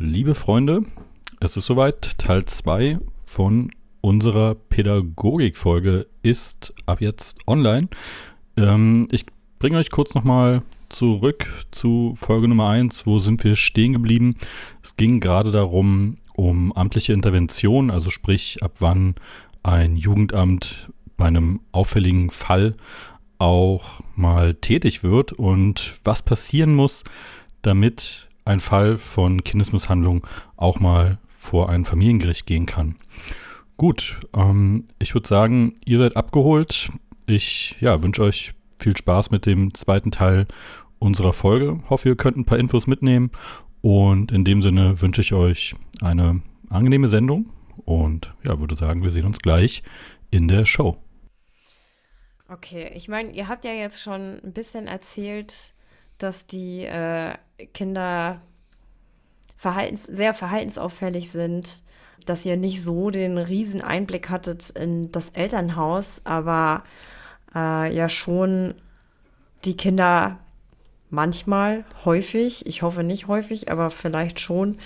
Liebe Freunde, es ist soweit. Teil 2 von unserer Pädagogik-Folge ist ab jetzt online. Ähm, ich bringe euch kurz nochmal zurück zu Folge Nummer 1. Wo sind wir stehen geblieben? Es ging gerade darum, um amtliche Intervention, also sprich, ab wann ein Jugendamt bei einem auffälligen Fall auch mal tätig wird und was passieren muss, damit ein Fall von Kindesmisshandlung auch mal vor ein Familiengericht gehen kann. Gut, ähm, ich würde sagen, ihr seid abgeholt. Ich ja, wünsche euch viel Spaß mit dem zweiten Teil unserer Folge. Hoffe, ihr könnt ein paar Infos mitnehmen. Und in dem Sinne wünsche ich euch eine angenehme Sendung. Und ja, würde sagen, wir sehen uns gleich in der Show. Okay, ich meine, ihr habt ja jetzt schon ein bisschen erzählt, dass die äh, Kinder verhaltens sehr verhaltensauffällig sind, dass ihr nicht so den riesen Einblick hattet in das Elternhaus, aber äh, ja schon die Kinder manchmal, häufig, ich hoffe nicht häufig, aber vielleicht schon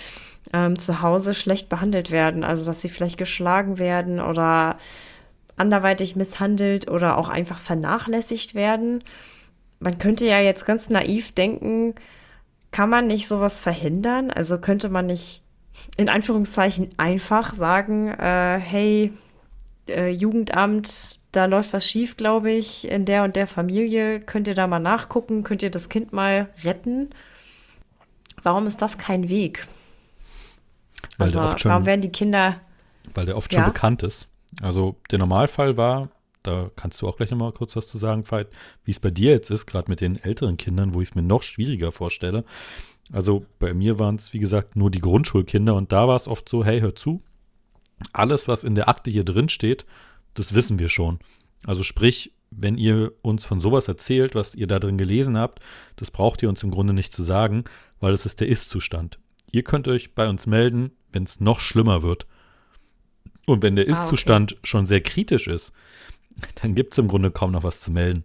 ähm, zu Hause schlecht behandelt werden. Also dass sie vielleicht geschlagen werden oder anderweitig misshandelt oder auch einfach vernachlässigt werden man könnte ja jetzt ganz naiv denken, kann man nicht sowas verhindern? Also könnte man nicht in Anführungszeichen einfach sagen, äh, hey, äh, Jugendamt, da läuft was schief, glaube ich, in der und der Familie. Könnt ihr da mal nachgucken? Könnt ihr das Kind mal retten? Warum ist das kein Weg? Weil also, schon, warum werden die Kinder. Weil der oft ja? schon bekannt ist. Also der Normalfall war, da kannst du auch gleich nochmal kurz was zu sagen, Veit, wie es bei dir jetzt ist, gerade mit den älteren Kindern, wo ich es mir noch schwieriger vorstelle. Also bei mir waren es, wie gesagt, nur die Grundschulkinder und da war es oft so, hey, hör zu, alles, was in der Akte hier drin steht, das wissen wir schon. Also sprich, wenn ihr uns von sowas erzählt, was ihr da drin gelesen habt, das braucht ihr uns im Grunde nicht zu sagen, weil das ist der Ist-Zustand. Ihr könnt euch bei uns melden, wenn es noch schlimmer wird. Und wenn der Ist-Zustand ah, okay. schon sehr kritisch ist, dann gibt es im Grunde kaum noch was zu melden.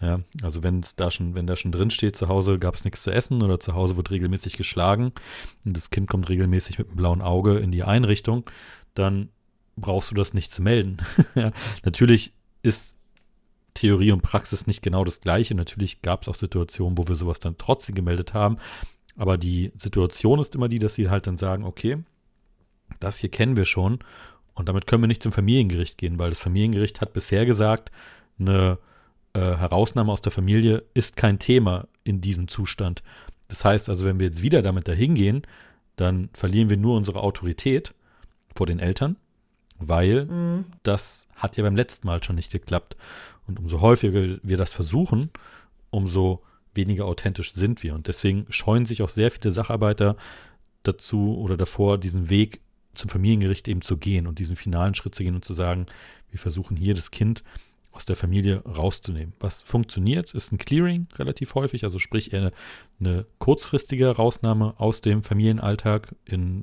Ja, also wenn es da schon, wenn da schon drin steht, zu Hause gab es nichts zu essen oder zu Hause wird regelmäßig geschlagen und das Kind kommt regelmäßig mit einem blauen Auge in die Einrichtung, dann brauchst du das nicht zu melden. ja, natürlich ist Theorie und Praxis nicht genau das gleiche. Natürlich gab es auch Situationen, wo wir sowas dann trotzdem gemeldet haben. Aber die Situation ist immer die, dass sie halt dann sagen, okay, das hier kennen wir schon und damit können wir nicht zum Familiengericht gehen, weil das Familiengericht hat bisher gesagt, eine äh, Herausnahme aus der Familie ist kein Thema in diesem Zustand. Das heißt also, wenn wir jetzt wieder damit dahin gehen, dann verlieren wir nur unsere Autorität vor den Eltern, weil mhm. das hat ja beim letzten Mal schon nicht geklappt. Und umso häufiger wir das versuchen, umso weniger authentisch sind wir. Und deswegen scheuen sich auch sehr viele Sacharbeiter dazu oder davor, diesen Weg zum Familiengericht eben zu gehen und diesen finalen Schritt zu gehen und zu sagen, wir versuchen hier das Kind aus der Familie rauszunehmen. Was funktioniert, ist ein Clearing relativ häufig, also sprich eher eine, eine kurzfristige Rausnahme aus dem Familienalltag in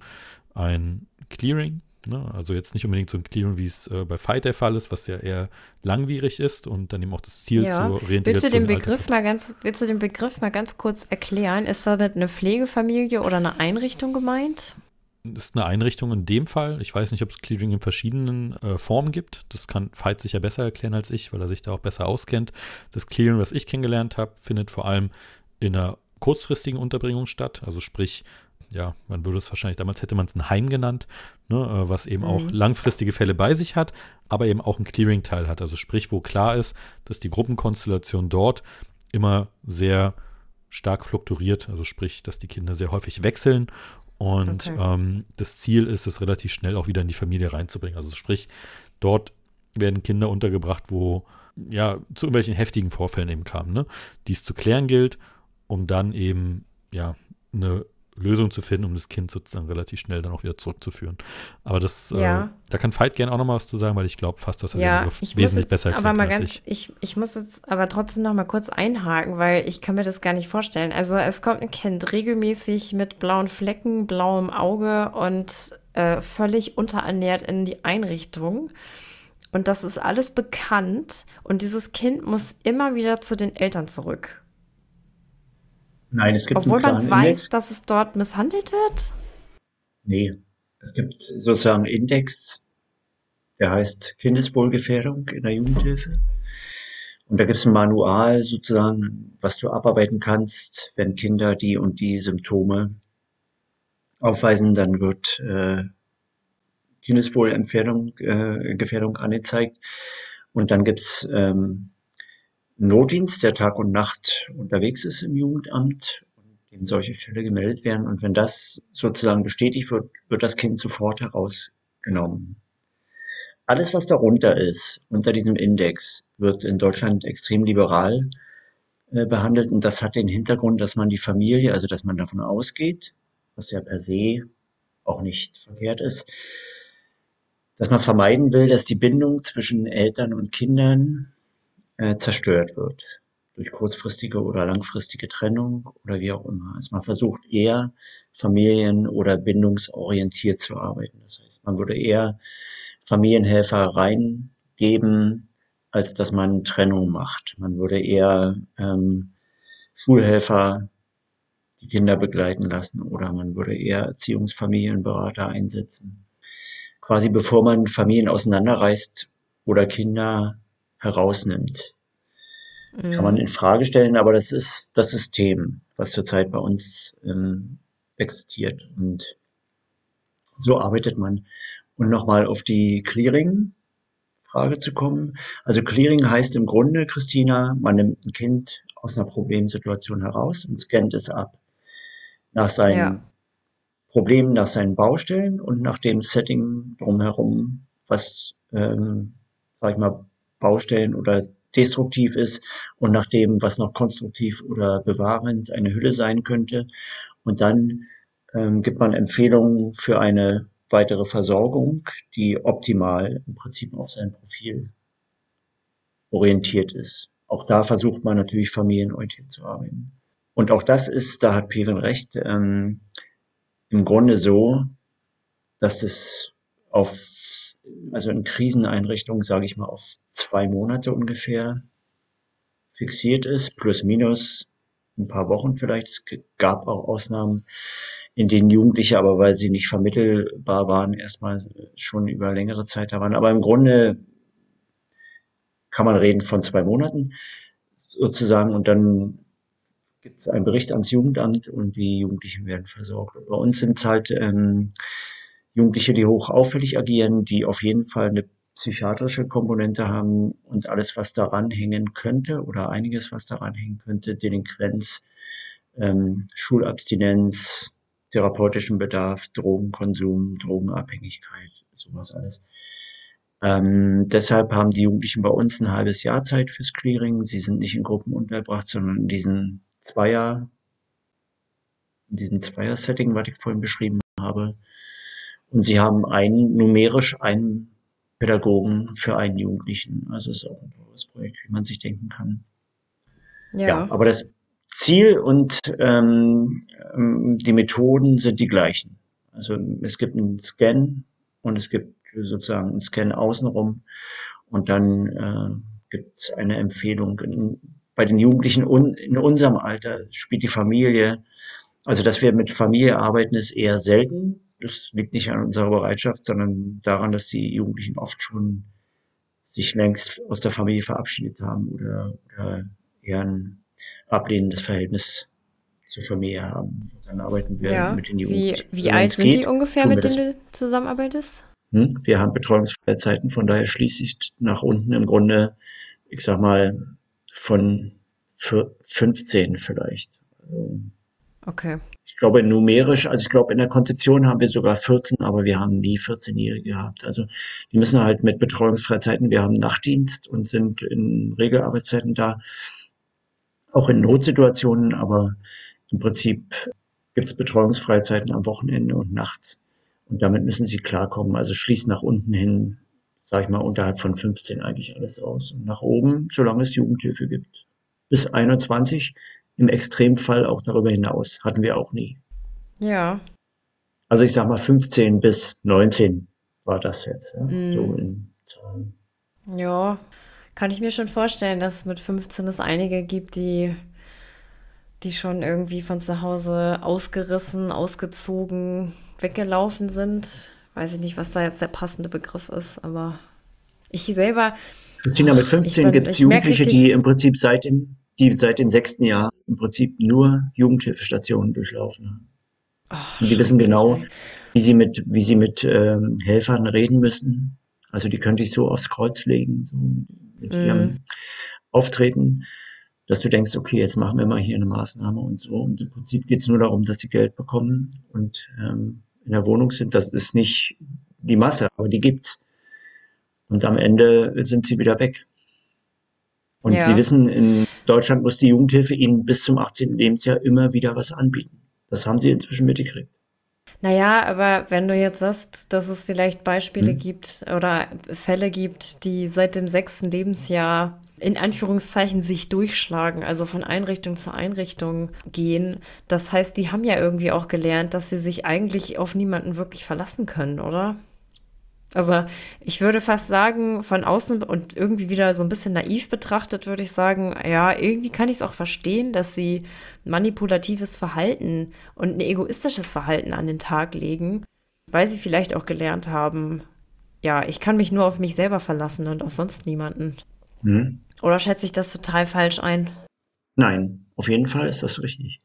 ein Clearing. Ne? Also jetzt nicht unbedingt so ein Clearing, wie es äh, bei Fight der Fall ist, was ja eher langwierig ist und dann eben auch das Ziel ja. zur Reintegration. Willst du den Begriff mal ganz, willst du den Begriff mal ganz kurz erklären? Ist damit eine Pflegefamilie oder eine Einrichtung gemeint? Ist eine Einrichtung in dem Fall. Ich weiß nicht, ob es Clearing in verschiedenen äh, Formen gibt. Das kann Veit sicher besser erklären als ich, weil er sich da auch besser auskennt. Das Clearing, was ich kennengelernt habe, findet vor allem in einer kurzfristigen Unterbringung statt. Also sprich, ja, man würde es wahrscheinlich, damals hätte man es ein Heim genannt, ne, äh, was eben mhm. auch langfristige Fälle bei sich hat, aber eben auch einen Clearing-Teil hat. Also sprich, wo klar ist, dass die Gruppenkonstellation dort immer sehr stark fluktuiert, also sprich, dass die Kinder sehr häufig wechseln und okay. ähm, das Ziel ist es relativ schnell auch wieder in die Familie reinzubringen. Also sprich, dort werden Kinder untergebracht, wo ja zu irgendwelchen heftigen Vorfällen eben kamen, ne? die es zu klären gilt, um dann eben ja eine Lösung zu finden, um das Kind sozusagen relativ schnell dann auch wieder zurückzuführen. Aber das, äh, ja. äh, da kann Veit gerne auch noch mal was zu sagen, weil ich glaube fast, dass er ja, den Begriff wesentlich jetzt, besser aber mal ganz, ich. ich. Ich muss jetzt aber trotzdem noch mal kurz einhaken, weil ich kann mir das gar nicht vorstellen. Also es kommt ein Kind regelmäßig mit blauen Flecken, blauem Auge und äh, völlig unterernährt in die Einrichtung. Und das ist alles bekannt. Und dieses Kind muss immer wieder zu den Eltern zurück. Nein, es gibt Obwohl man weiß, Index. dass es dort misshandelt wird? Nee, es gibt sozusagen einen Index, der heißt Kindeswohlgefährdung in der Jugendhilfe. Und da gibt es ein Manual sozusagen, was du abarbeiten kannst, wenn Kinder die und die Symptome aufweisen, dann wird äh, Kindeswohlgefährdung äh, Gefährdung angezeigt. Und dann gibt's ähm, Notdienst, der Tag und Nacht unterwegs ist im Jugendamt dem solche Fälle gemeldet werden. Und wenn das sozusagen bestätigt wird, wird das Kind sofort herausgenommen. Alles, was darunter ist, unter diesem Index, wird in Deutschland extrem liberal äh, behandelt. Und das hat den Hintergrund, dass man die Familie, also dass man davon ausgeht, was ja per se auch nicht verkehrt ist, dass man vermeiden will, dass die Bindung zwischen Eltern und Kindern äh, zerstört wird durch kurzfristige oder langfristige Trennung oder wie auch immer. Also man versucht eher familien- oder bindungsorientiert zu arbeiten. Das heißt, man würde eher Familienhelfer reingeben, als dass man Trennung macht. Man würde eher ähm, Schulhelfer die Kinder begleiten lassen oder man würde eher Erziehungsfamilienberater einsetzen. Quasi bevor man Familien auseinanderreißt oder Kinder herausnimmt. Mhm. Kann man in Frage stellen, aber das ist das System, was zurzeit bei uns ähm, existiert. Und so arbeitet man. Und nochmal auf die Clearing-Frage zu kommen. Also Clearing heißt im Grunde, Christina, man nimmt ein Kind aus einer Problemsituation heraus und scannt es ab. Nach seinen ja. Problemen, nach seinen Baustellen und nach dem Setting drumherum, was, ähm, sag ich mal, Baustellen oder destruktiv ist und nach dem, was noch konstruktiv oder bewahrend eine Hülle sein könnte. Und dann ähm, gibt man Empfehlungen für eine weitere Versorgung, die optimal im Prinzip auf sein Profil orientiert ist. Auch da versucht man natürlich familienorientiert zu arbeiten. Und auch das ist, da hat Peven recht, ähm, im Grunde so, dass es auf also in Kriseneinrichtungen, sage ich mal, auf zwei Monate ungefähr fixiert ist, plus minus ein paar Wochen vielleicht. Es gab auch Ausnahmen, in denen Jugendliche, aber weil sie nicht vermittelbar waren, erstmal schon über längere Zeit da waren. Aber im Grunde kann man reden von zwei Monaten sozusagen und dann gibt es einen Bericht ans Jugendamt und die Jugendlichen werden versorgt. Bei uns sind es halt ähm, Jugendliche, die hoch auffällig agieren, die auf jeden Fall eine psychiatrische Komponente haben und alles, was daran hängen könnte oder einiges, was daran hängen könnte, Delinquenz, ähm, Schulabstinenz, therapeutischen Bedarf, Drogenkonsum, Drogenabhängigkeit, sowas alles. Ähm, deshalb haben die Jugendlichen bei uns ein halbes Jahr Zeit fürs Clearing. Sie sind nicht in Gruppen untergebracht, sondern in diesen Zweier, in diesem Zweier-Setting, was ich vorhin beschrieben habe. Und sie haben einen, numerisch einen Pädagogen für einen Jugendlichen. Also es ist auch ein tolles Projekt, wie man sich denken kann. Ja, ja aber das Ziel und ähm, die Methoden sind die gleichen. Also es gibt einen Scan und es gibt sozusagen einen Scan außenrum und dann äh, gibt es eine Empfehlung. In, bei den Jugendlichen un, in unserem Alter spielt die Familie, also dass wir mit Familie arbeiten, ist eher selten das liegt nicht an unserer Bereitschaft, sondern daran, dass die Jugendlichen oft schon sich längst aus der Familie verabschiedet haben oder, oder eher ein ablehnendes Verhältnis zur Familie haben. Dann arbeiten wir ja. mit den Jugendlichen. Wie, wie alt sind geht, die ungefähr, mit denen du zusammenarbeitest? Hm? Wir haben betreuungsfreie Zeiten, von daher schließe ich nach unten im Grunde, ich sag mal, von 15 vielleicht. Also okay ich glaube numerisch, also ich glaube in der Konzeption haben wir sogar 14, aber wir haben nie 14-Jährige gehabt. Also die müssen halt mit Betreuungsfreizeiten, wir haben Nachtdienst und sind in Regelarbeitszeiten da, auch in Notsituationen, aber im Prinzip gibt es Betreuungsfreizeiten am Wochenende und nachts. Und damit müssen sie klarkommen. Also schließt nach unten hin, sage ich mal, unterhalb von 15 eigentlich alles aus. Und nach oben, solange es Jugendhilfe gibt. Bis 21 im Extremfall auch darüber hinaus. Hatten wir auch nie. Ja. Also ich sag mal 15 bis 19 war das jetzt, ja, mm. so in Zahlen. Ja, kann ich mir schon vorstellen, dass es mit 15 es einige gibt, die, die schon irgendwie von zu Hause ausgerissen, ausgezogen weggelaufen sind. Weiß ich nicht, was da jetzt der passende Begriff ist, aber ich selber. Christina, mit 15 gibt es Jugendliche, die im Prinzip seit dem, die seit dem sechsten Jahr im Prinzip nur Jugendhilfestationen durchlaufen haben. Oh, und die wissen genau, wie sie mit, wie sie mit ähm, Helfern reden müssen. Also die könnte ich so aufs Kreuz legen, so mit mm. ihrem Auftreten, dass du denkst, okay, jetzt machen wir mal hier eine Maßnahme und so. Und im Prinzip geht es nur darum, dass sie Geld bekommen und ähm, in der Wohnung sind. Das ist nicht die Masse, aber die gibt's. Und am Ende sind sie wieder weg. Und ja. sie wissen, in Deutschland muss die Jugendhilfe ihnen bis zum 18. Lebensjahr immer wieder was anbieten. Das haben sie inzwischen mitgekriegt. Naja, aber wenn du jetzt sagst, dass es vielleicht Beispiele hm. gibt oder Fälle gibt, die seit dem sechsten Lebensjahr in Anführungszeichen sich durchschlagen, also von Einrichtung zu Einrichtung gehen. Das heißt, die haben ja irgendwie auch gelernt, dass sie sich eigentlich auf niemanden wirklich verlassen können, oder? Also ich würde fast sagen, von außen und irgendwie wieder so ein bisschen naiv betrachtet, würde ich sagen, ja, irgendwie kann ich es auch verstehen, dass sie manipulatives Verhalten und ein egoistisches Verhalten an den Tag legen, weil sie vielleicht auch gelernt haben, ja, ich kann mich nur auf mich selber verlassen und auf sonst niemanden. Mhm. Oder schätze ich das total falsch ein? Nein, auf jeden Fall ist das richtig.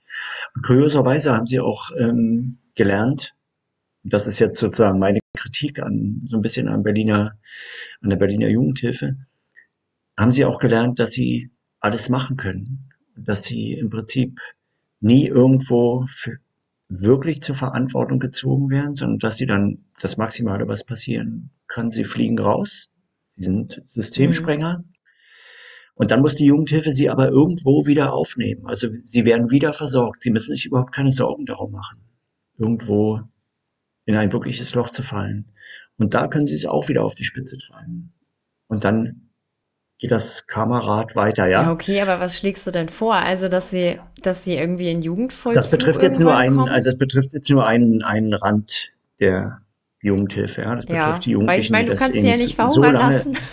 Und kurioserweise haben sie auch ähm, gelernt, das ist jetzt sozusagen meine Kritik an so ein bisschen an Berliner, an der Berliner Jugendhilfe, haben sie auch gelernt, dass sie alles machen können, dass sie im Prinzip nie irgendwo wirklich zur Verantwortung gezogen werden, sondern dass sie dann das Maximale, was passieren kann, sie fliegen raus, sie sind Systemsprenger. Mhm. Und dann muss die Jugendhilfe sie aber irgendwo wieder aufnehmen. Also sie werden wieder versorgt. Sie müssen sich überhaupt keine Sorgen darum machen, irgendwo in ein wirkliches Loch zu fallen. Und da können sie es auch wieder auf die Spitze treiben. Und dann geht das Kamerad weiter, ja? Ja, okay, aber was schlägst du denn vor? Also, dass sie, dass sie irgendwie in Jugendvollzug Das betrifft jetzt nur einen, kommen? also das betrifft jetzt nur einen, einen Rand der Jugendhilfe, ja. Das betrifft ja, die Jugendlichen. Weil ich meine, du kannst sie ja nicht verhungern so lassen.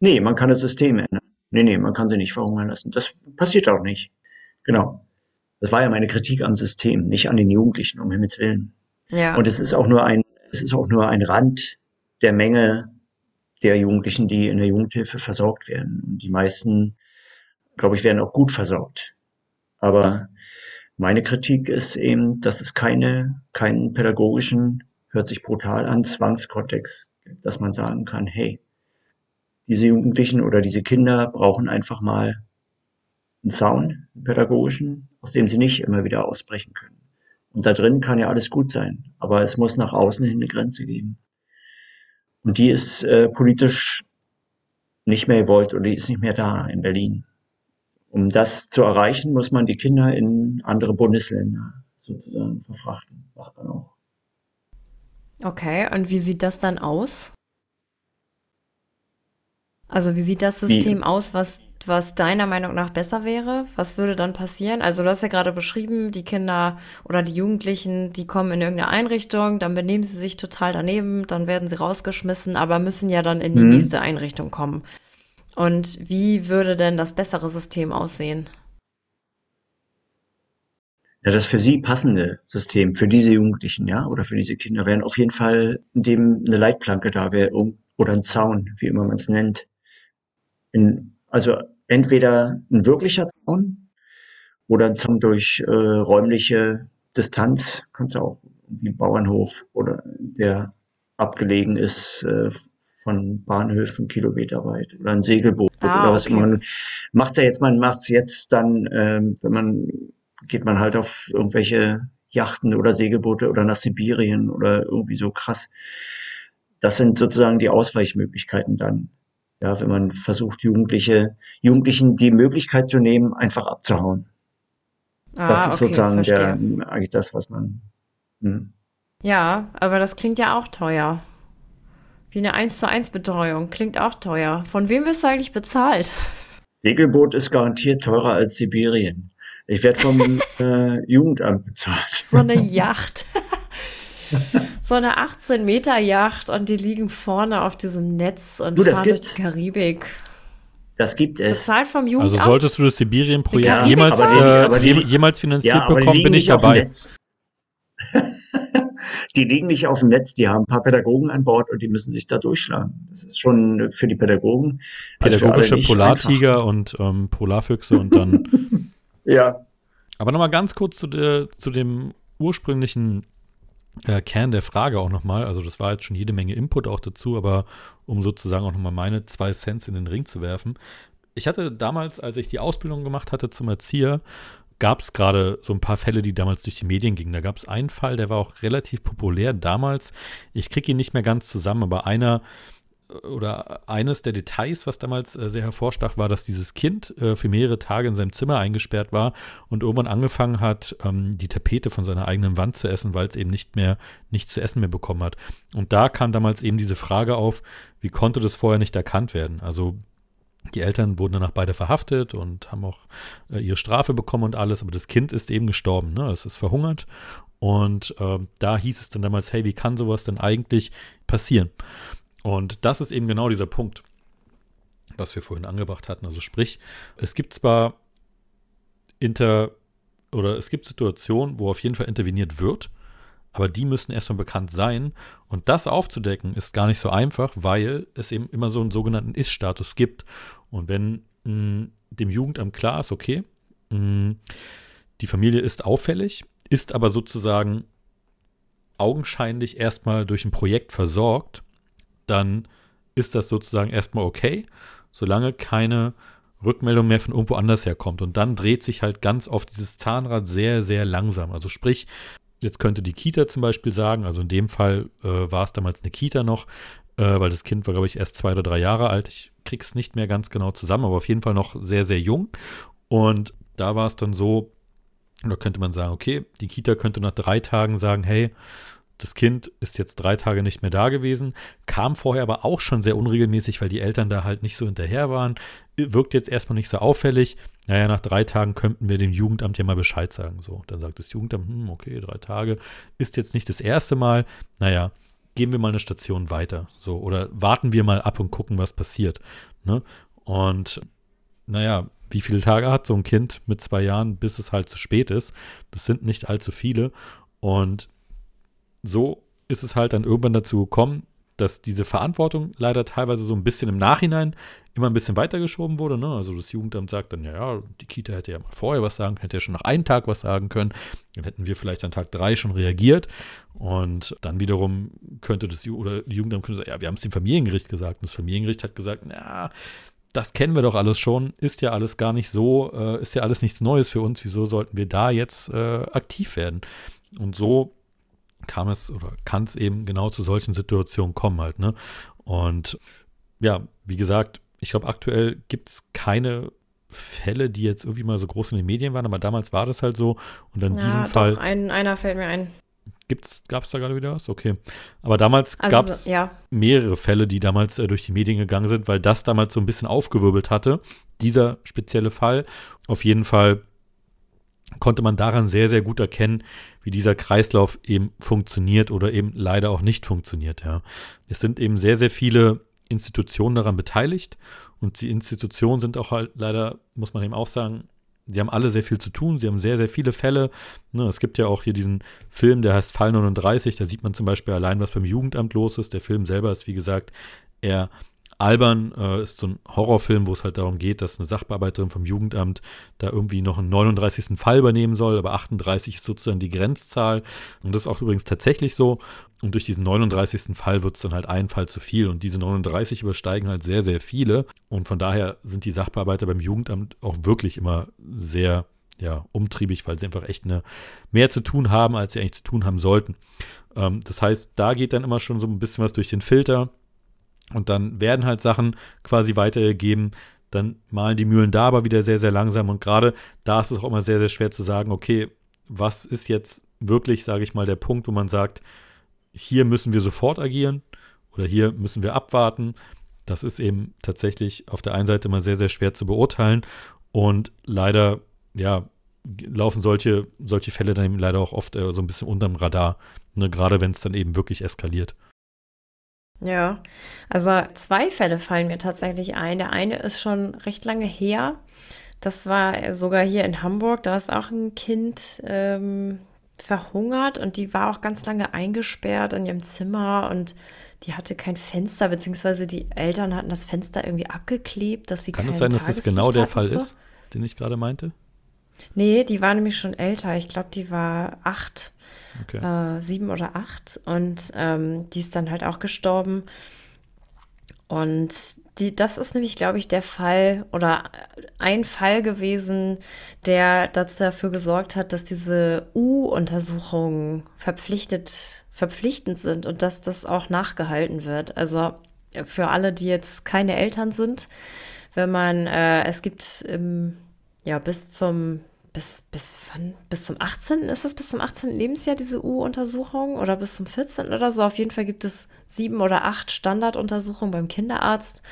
Nee, man kann das System ändern. Nee, nee, man kann sie nicht verhungern lassen. Das passiert auch nicht. Genau. Das war ja meine Kritik am System, nicht an den Jugendlichen, um Himmels Willen. Ja. Und es ist auch nur ein, es ist auch nur ein Rand der Menge der Jugendlichen, die in der Jugendhilfe versorgt werden. Und die meisten, glaube ich, werden auch gut versorgt. Aber meine Kritik ist eben, dass es keine, keinen pädagogischen, hört sich brutal an, Zwangskontext, dass man sagen kann, hey, diese Jugendlichen oder diese Kinder brauchen einfach mal einen Zaun, einen pädagogischen, aus dem sie nicht immer wieder ausbrechen können. Und da drin kann ja alles gut sein, aber es muss nach außen hin eine Grenze geben. Und die ist äh, politisch nicht mehr gewollt oder die ist nicht mehr da in Berlin. Um das zu erreichen, muss man die Kinder in andere Bundesländer sozusagen verfrachten. Macht man auch. Okay, und wie sieht das dann aus? Also wie sieht das System wie? aus, was was deiner Meinung nach besser wäre? Was würde dann passieren? Also du hast ja gerade beschrieben, die Kinder oder die Jugendlichen, die kommen in irgendeine Einrichtung, dann benehmen sie sich total daneben, dann werden sie rausgeschmissen, aber müssen ja dann in die mhm. nächste Einrichtung kommen. Und wie würde denn das bessere System aussehen? Ja, das für sie passende System, für diese Jugendlichen, ja, oder für diese Kinder wären auf jeden Fall, in dem eine Leitplanke da wäre, oder ein Zaun, wie immer man es nennt. In, also entweder ein wirklicher Zaun oder ein Zaun durch äh, räumliche Distanz, kannst du auch wie Bauernhof oder der abgelegen ist äh, von Bahnhöfen kilometerweit oder ein Segelboot ah, oder was okay. man macht's ja jetzt, man macht's jetzt dann, ähm, wenn man geht man halt auf irgendwelche Yachten oder Segelboote oder nach Sibirien oder irgendwie so krass. Das sind sozusagen die Ausweichmöglichkeiten dann. Ja, wenn man versucht, Jugendliche, Jugendlichen die Möglichkeit zu nehmen, einfach abzuhauen. Ah, das ist okay, sozusagen der, eigentlich das, was man. Hm. Ja, aber das klingt ja auch teuer. Wie eine 1 zu 1 Betreuung. Klingt auch teuer. Von wem wirst du eigentlich bezahlt? Segelboot ist garantiert teurer als Sibirien. Ich werde vom äh, Jugendamt bezahlt. So eine Yacht. so eine 18 Meter Yacht und die liegen vorne auf diesem Netz und du, fahren durch die Karibik. Das gibt es. Bezahlt vom Jugendamt. Also solltest du das Sibirien-Projekt jemals, aber die, aber die, jemals finanziert ja, bekommen, bin ich dabei. die liegen nicht auf dem Netz, die haben ein paar Pädagogen an Bord und die müssen sich da durchschlagen. Das ist schon für die Pädagogen. Pädagogische Polartiger einfach. und ähm, Polarfüchse und dann. ja. Aber nochmal ganz kurz zu, der, zu dem ursprünglichen äh, Kern der Frage auch nochmal. Also, das war jetzt schon jede Menge Input auch dazu, aber um sozusagen auch nochmal meine zwei Cents in den Ring zu werfen. Ich hatte damals, als ich die Ausbildung gemacht hatte zum Erzieher, gab es gerade so ein paar Fälle, die damals durch die Medien gingen. Da gab es einen Fall, der war auch relativ populär damals. Ich kriege ihn nicht mehr ganz zusammen, aber einer oder eines der Details, was damals äh, sehr hervorstach, war, dass dieses Kind äh, für mehrere Tage in seinem Zimmer eingesperrt war und irgendwann angefangen hat, ähm, die Tapete von seiner eigenen Wand zu essen, weil es eben nicht mehr nichts zu essen mehr bekommen hat. Und da kam damals eben diese Frage auf, wie konnte das vorher nicht erkannt werden? Also die Eltern wurden danach beide verhaftet und haben auch äh, ihre Strafe bekommen und alles, aber das Kind ist eben gestorben, ne? Es ist verhungert. Und äh, da hieß es dann damals, hey, wie kann sowas denn eigentlich passieren? Und das ist eben genau dieser Punkt, was wir vorhin angebracht hatten. Also sprich, es gibt zwar Inter oder es gibt Situationen, wo auf jeden Fall interveniert wird, aber die müssen erstmal bekannt sein. Und das aufzudecken ist gar nicht so einfach, weil es eben immer so einen sogenannten Ist-Status gibt. Und wenn mh, hm, dem Jugendamt klar ist, okay, mh, hm, die Familie ist auffällig, ist aber sozusagen augenscheinlich erstmal durch ein Projekt versorgt, dann ist das sozusagen erstmal okay, solange keine Rückmeldung mehr von irgendwo anders herkommt. Und dann dreht sich halt ganz oft dieses Zahnrad sehr, sehr langsam. Also sprich, Jetzt könnte die Kita zum Beispiel sagen, also in dem Fall äh, war es damals eine Kita noch, äh, weil das Kind war, glaube ich, erst zwei oder drei Jahre alt. Ich krieg's nicht mehr ganz genau zusammen, aber auf jeden Fall noch sehr, sehr jung. Und da war es dann so, da könnte man sagen, okay, die Kita könnte nach drei Tagen sagen, hey, das Kind ist jetzt drei Tage nicht mehr da gewesen, kam vorher aber auch schon sehr unregelmäßig, weil die Eltern da halt nicht so hinterher waren, wirkt jetzt erstmal nicht so auffällig. Naja, nach drei Tagen könnten wir dem Jugendamt ja mal Bescheid sagen. So, dann sagt das Jugendamt, hm, okay, drei Tage ist jetzt nicht das erste Mal. Naja, gehen wir mal eine Station weiter. So, oder warten wir mal ab und gucken, was passiert. Ne? Und naja, wie viele Tage hat so ein Kind mit zwei Jahren, bis es halt zu spät ist? Das sind nicht allzu viele. Und so ist es halt dann irgendwann dazu gekommen, dass diese Verantwortung leider teilweise so ein bisschen im Nachhinein immer ein bisschen weitergeschoben wurde. Ne? Also das Jugendamt sagt dann, ja, ja, die Kita hätte ja mal vorher was sagen können, hätte ja schon nach einem Tag was sagen können. Dann hätten wir vielleicht an Tag drei schon reagiert. Und dann wiederum könnte das oder Jugendamt könnte sagen, ja, wir haben es dem Familiengericht gesagt. Und das Familiengericht hat gesagt, na, das kennen wir doch alles schon, ist ja alles gar nicht so, äh, ist ja alles nichts Neues für uns. Wieso sollten wir da jetzt äh, aktiv werden? Und so kam es oder kann es eben genau zu solchen Situationen kommen halt, ne? Und ja, wie gesagt, ich glaube, aktuell gibt es keine Fälle, die jetzt irgendwie mal so groß in den Medien waren, aber damals war das halt so. Und in ja, diesem doch, Fall. Ein, einer fällt mir ein. Gab es da gerade wieder was? Okay. Aber damals also, gab es ja. mehrere Fälle, die damals äh, durch die Medien gegangen sind, weil das damals so ein bisschen aufgewirbelt hatte. Dieser spezielle Fall. Auf jeden Fall konnte man daran sehr, sehr gut erkennen, wie dieser Kreislauf eben funktioniert oder eben leider auch nicht funktioniert. Ja. Es sind eben sehr, sehr viele Institutionen daran beteiligt und die Institutionen sind auch halt leider, muss man eben auch sagen, sie haben alle sehr viel zu tun, sie haben sehr, sehr viele Fälle. Ne, es gibt ja auch hier diesen Film, der heißt Fall 39, da sieht man zum Beispiel allein, was beim Jugendamt los ist. Der Film selber ist, wie gesagt, eher Albern äh, ist so ein Horrorfilm, wo es halt darum geht, dass eine Sachbearbeiterin vom Jugendamt da irgendwie noch einen 39. Fall übernehmen soll, aber 38 ist sozusagen die Grenzzahl. Und das ist auch übrigens tatsächlich so. Und durch diesen 39. Fall wird es dann halt ein Fall zu viel. Und diese 39 übersteigen halt sehr, sehr viele. Und von daher sind die Sachbearbeiter beim Jugendamt auch wirklich immer sehr ja, umtriebig, weil sie einfach echt eine, mehr zu tun haben, als sie eigentlich zu tun haben sollten. Ähm, das heißt, da geht dann immer schon so ein bisschen was durch den Filter. Und dann werden halt Sachen quasi weitergegeben. Dann malen die Mühlen da aber wieder sehr, sehr langsam. Und gerade da ist es auch immer sehr, sehr schwer zu sagen, okay, was ist jetzt wirklich, sage ich mal, der Punkt, wo man sagt, hier müssen wir sofort agieren oder hier müssen wir abwarten. Das ist eben tatsächlich auf der einen Seite immer sehr, sehr schwer zu beurteilen. Und leider, ja, laufen solche, solche Fälle dann eben leider auch oft äh, so ein bisschen unterm Radar. Ne, gerade wenn es dann eben wirklich eskaliert. Ja, also zwei Fälle fallen mir tatsächlich ein. Der eine ist schon recht lange her. Das war sogar hier in Hamburg. Da ist auch ein Kind, ähm, verhungert und die war auch ganz lange eingesperrt in ihrem Zimmer und die hatte kein Fenster, beziehungsweise die Eltern hatten das Fenster irgendwie abgeklebt, dass sie Kann es sein, dass das genau der Fall so. ist, den ich gerade meinte? Nee, die war nämlich schon älter. Ich glaube, die war acht, okay. äh, sieben oder acht. Und ähm, die ist dann halt auch gestorben. Und die, das ist nämlich, glaube ich, der Fall oder ein Fall gewesen, der dazu dafür gesorgt hat, dass diese U-Untersuchungen verpflichtet, verpflichtend sind und dass das auch nachgehalten wird. Also für alle, die jetzt keine Eltern sind, wenn man, äh, es gibt im ja, bis zum, bis, bis wann? Bis zum 18. Ist das bis zum 18. Lebensjahr diese U-Untersuchung oder bis zum 14. oder so? Auf jeden Fall gibt es sieben oder acht Standarduntersuchungen beim Kinderarzt.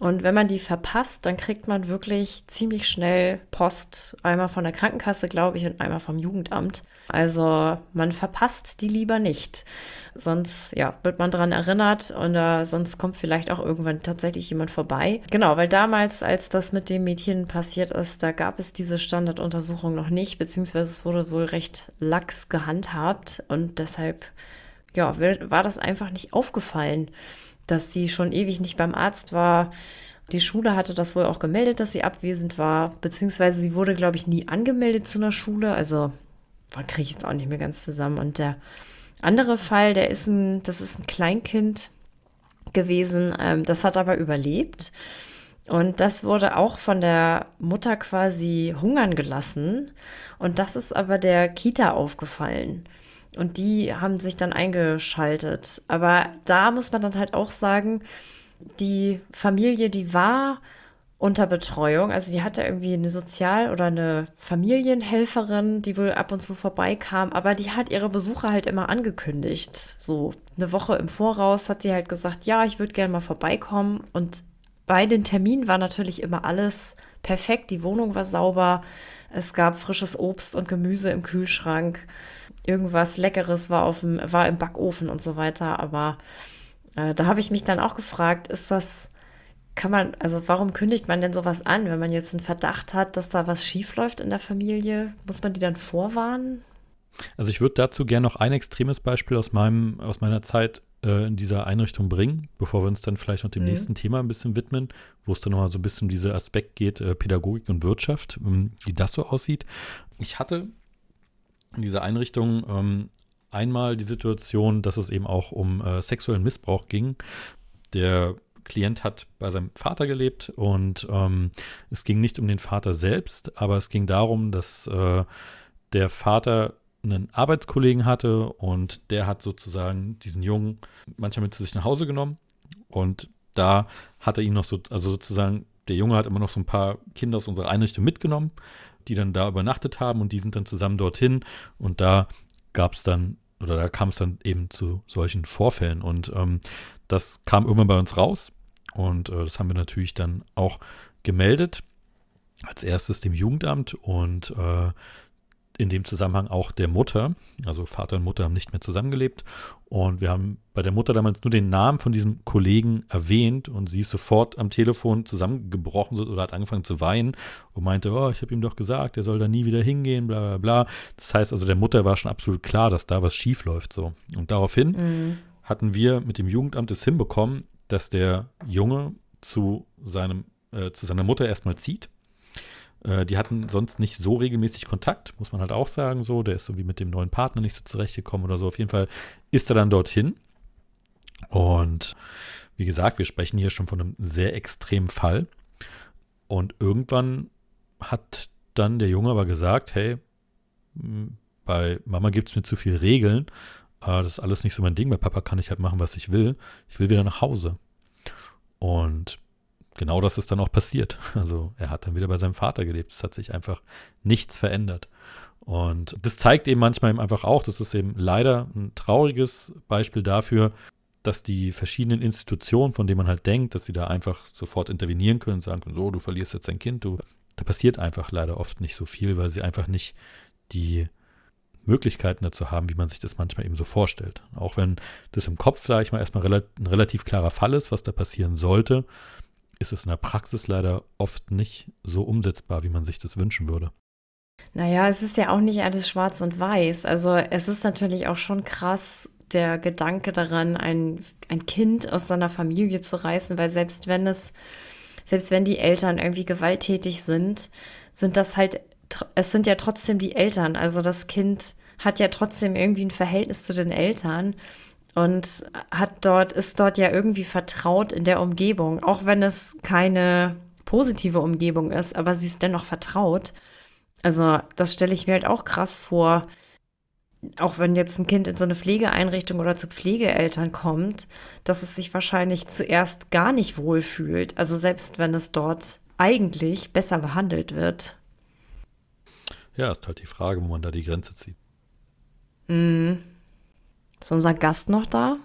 Und wenn man die verpasst, dann kriegt man wirklich ziemlich schnell Post. Einmal von der Krankenkasse, glaube ich, und einmal vom Jugendamt. Also man verpasst die lieber nicht. Sonst ja, wird man daran erinnert und äh, sonst kommt vielleicht auch irgendwann tatsächlich jemand vorbei. Genau, weil damals, als das mit dem Mädchen passiert ist, da gab es diese Standarduntersuchung noch nicht, beziehungsweise es wurde wohl recht lax gehandhabt und deshalb ja, war das einfach nicht aufgefallen dass sie schon ewig nicht beim Arzt war. Die Schule hatte das wohl auch gemeldet, dass sie abwesend war, beziehungsweise sie wurde, glaube ich, nie angemeldet zu einer Schule. Also, kriege ich jetzt auch nicht mehr ganz zusammen. Und der andere Fall, der ist ein, das ist ein Kleinkind gewesen, ähm, das hat aber überlebt. Und das wurde auch von der Mutter quasi hungern gelassen. Und das ist aber der Kita aufgefallen. Und die haben sich dann eingeschaltet. Aber da muss man dann halt auch sagen, die Familie, die war unter Betreuung. Also die hatte irgendwie eine Sozial- oder eine Familienhelferin, die wohl ab und zu vorbeikam, aber die hat ihre Besucher halt immer angekündigt. So eine Woche im Voraus hat sie halt gesagt, ja, ich würde gerne mal vorbeikommen. Und bei den Terminen war natürlich immer alles perfekt. Die Wohnung war sauber. Es gab frisches Obst und Gemüse im Kühlschrank irgendwas Leckeres war, auf dem, war im Backofen und so weiter. Aber äh, da habe ich mich dann auch gefragt, ist das, kann man, also warum kündigt man denn sowas an, wenn man jetzt einen Verdacht hat, dass da was schiefläuft in der Familie? Muss man die dann vorwarnen? Also ich würde dazu gerne noch ein extremes Beispiel aus meinem, aus meiner Zeit äh, in dieser Einrichtung bringen, bevor wir uns dann vielleicht noch dem mhm. nächsten Thema ein bisschen widmen, wo es dann nochmal so ein bisschen um diesen Aspekt geht, äh, Pädagogik und Wirtschaft, ähm, wie das so aussieht. Ich hatte in dieser Einrichtung ähm, einmal die Situation, dass es eben auch um äh, sexuellen Missbrauch ging. Der Klient hat bei seinem Vater gelebt und ähm, es ging nicht um den Vater selbst, aber es ging darum, dass äh, der Vater einen Arbeitskollegen hatte und der hat sozusagen diesen Jungen manchmal mit zu sich nach Hause genommen und da hat er ihn noch so, also sozusagen, der Junge hat immer noch so ein paar Kinder aus unserer Einrichtung mitgenommen die dann da übernachtet haben und die sind dann zusammen dorthin und da gab es dann oder da kam es dann eben zu solchen Vorfällen. Und ähm, das kam irgendwann bei uns raus und äh, das haben wir natürlich dann auch gemeldet als erstes dem Jugendamt und äh, in dem Zusammenhang auch der Mutter. Also Vater und Mutter haben nicht mehr zusammengelebt. Und wir haben bei der Mutter damals nur den Namen von diesem Kollegen erwähnt und sie ist sofort am Telefon zusammengebrochen oder hat angefangen zu weinen und meinte, oh, ich habe ihm doch gesagt, er soll da nie wieder hingehen, bla bla bla. Das heißt also, der Mutter war schon absolut klar, dass da was schief läuft. So. Und daraufhin mhm. hatten wir mit dem Jugendamt es hinbekommen, dass der Junge zu seinem, äh, zu seiner Mutter erstmal zieht äh, die hatten sonst nicht so regelmäßig Kontakt, muss man halt auch sagen, so. Der ist so wie mit dem neuen Partner nicht so zurechtgekommen oder so. Auf jeden Fall ist er dann dorthin. Und wie gesagt, wir sprechen hier schon von einem sehr extremen Fall. Und irgendwann hat dann der Junge aber gesagt, hey, bei Mama gibt es mir zu viele Regeln. Äh, das ist alles nicht so mein Ding. Bei Papa kann ich halt machen, was ich will. Ich will wieder nach Hause. Und genau das ist dann auch passiert. Also er hat dann wieder bei seinem Vater gelebt. Es hat sich einfach nichts verändert. Und das zeigt eben manchmal eben einfach auch, das ist eben leider ein trauriges Beispiel dafür, dass die verschiedenen Institutionen, von denen man halt denkt, dass sie da einfach sofort intervenieren können und sagen können, so, du verlierst jetzt dein Kind, du, da passiert einfach leider oft nicht so viel, weil sie einfach nicht die Möglichkeiten dazu haben, wie man sich das manchmal eben so vorstellt. Auch wenn das im Kopf, sage ich mal, erstmal ein relativ klarer Fall ist, was da passieren sollte, ist es in der Praxis leider oft nicht so umsetzbar, wie man sich das wünschen würde. Naja, es ist ja auch nicht alles schwarz und weiß. Also es ist natürlich auch schon krass, der Gedanke daran, ein, ein Kind aus seiner Familie zu reißen, weil selbst wenn es, selbst wenn die Eltern irgendwie gewalttätig sind, sind das halt, es sind ja trotzdem die Eltern. Also das Kind hat ja trotzdem irgendwie ein Verhältnis zu den Eltern und hat dort, ist dort ja irgendwie vertraut in der Umgebung, auch wenn es keine positive Umgebung ist, aber sie ist dennoch vertraut. Also, das stelle ich mir halt auch krass vor. Auch wenn jetzt ein Kind in so eine Pflegeeinrichtung oder zu Pflegeeltern kommt, dass es sich wahrscheinlich zuerst gar nicht wohlfühlt. Also selbst wenn es dort eigentlich besser behandelt wird. Ja, ist halt die Frage, wo man da die Grenze zieht. Mhm. Ist unser Gast noch da?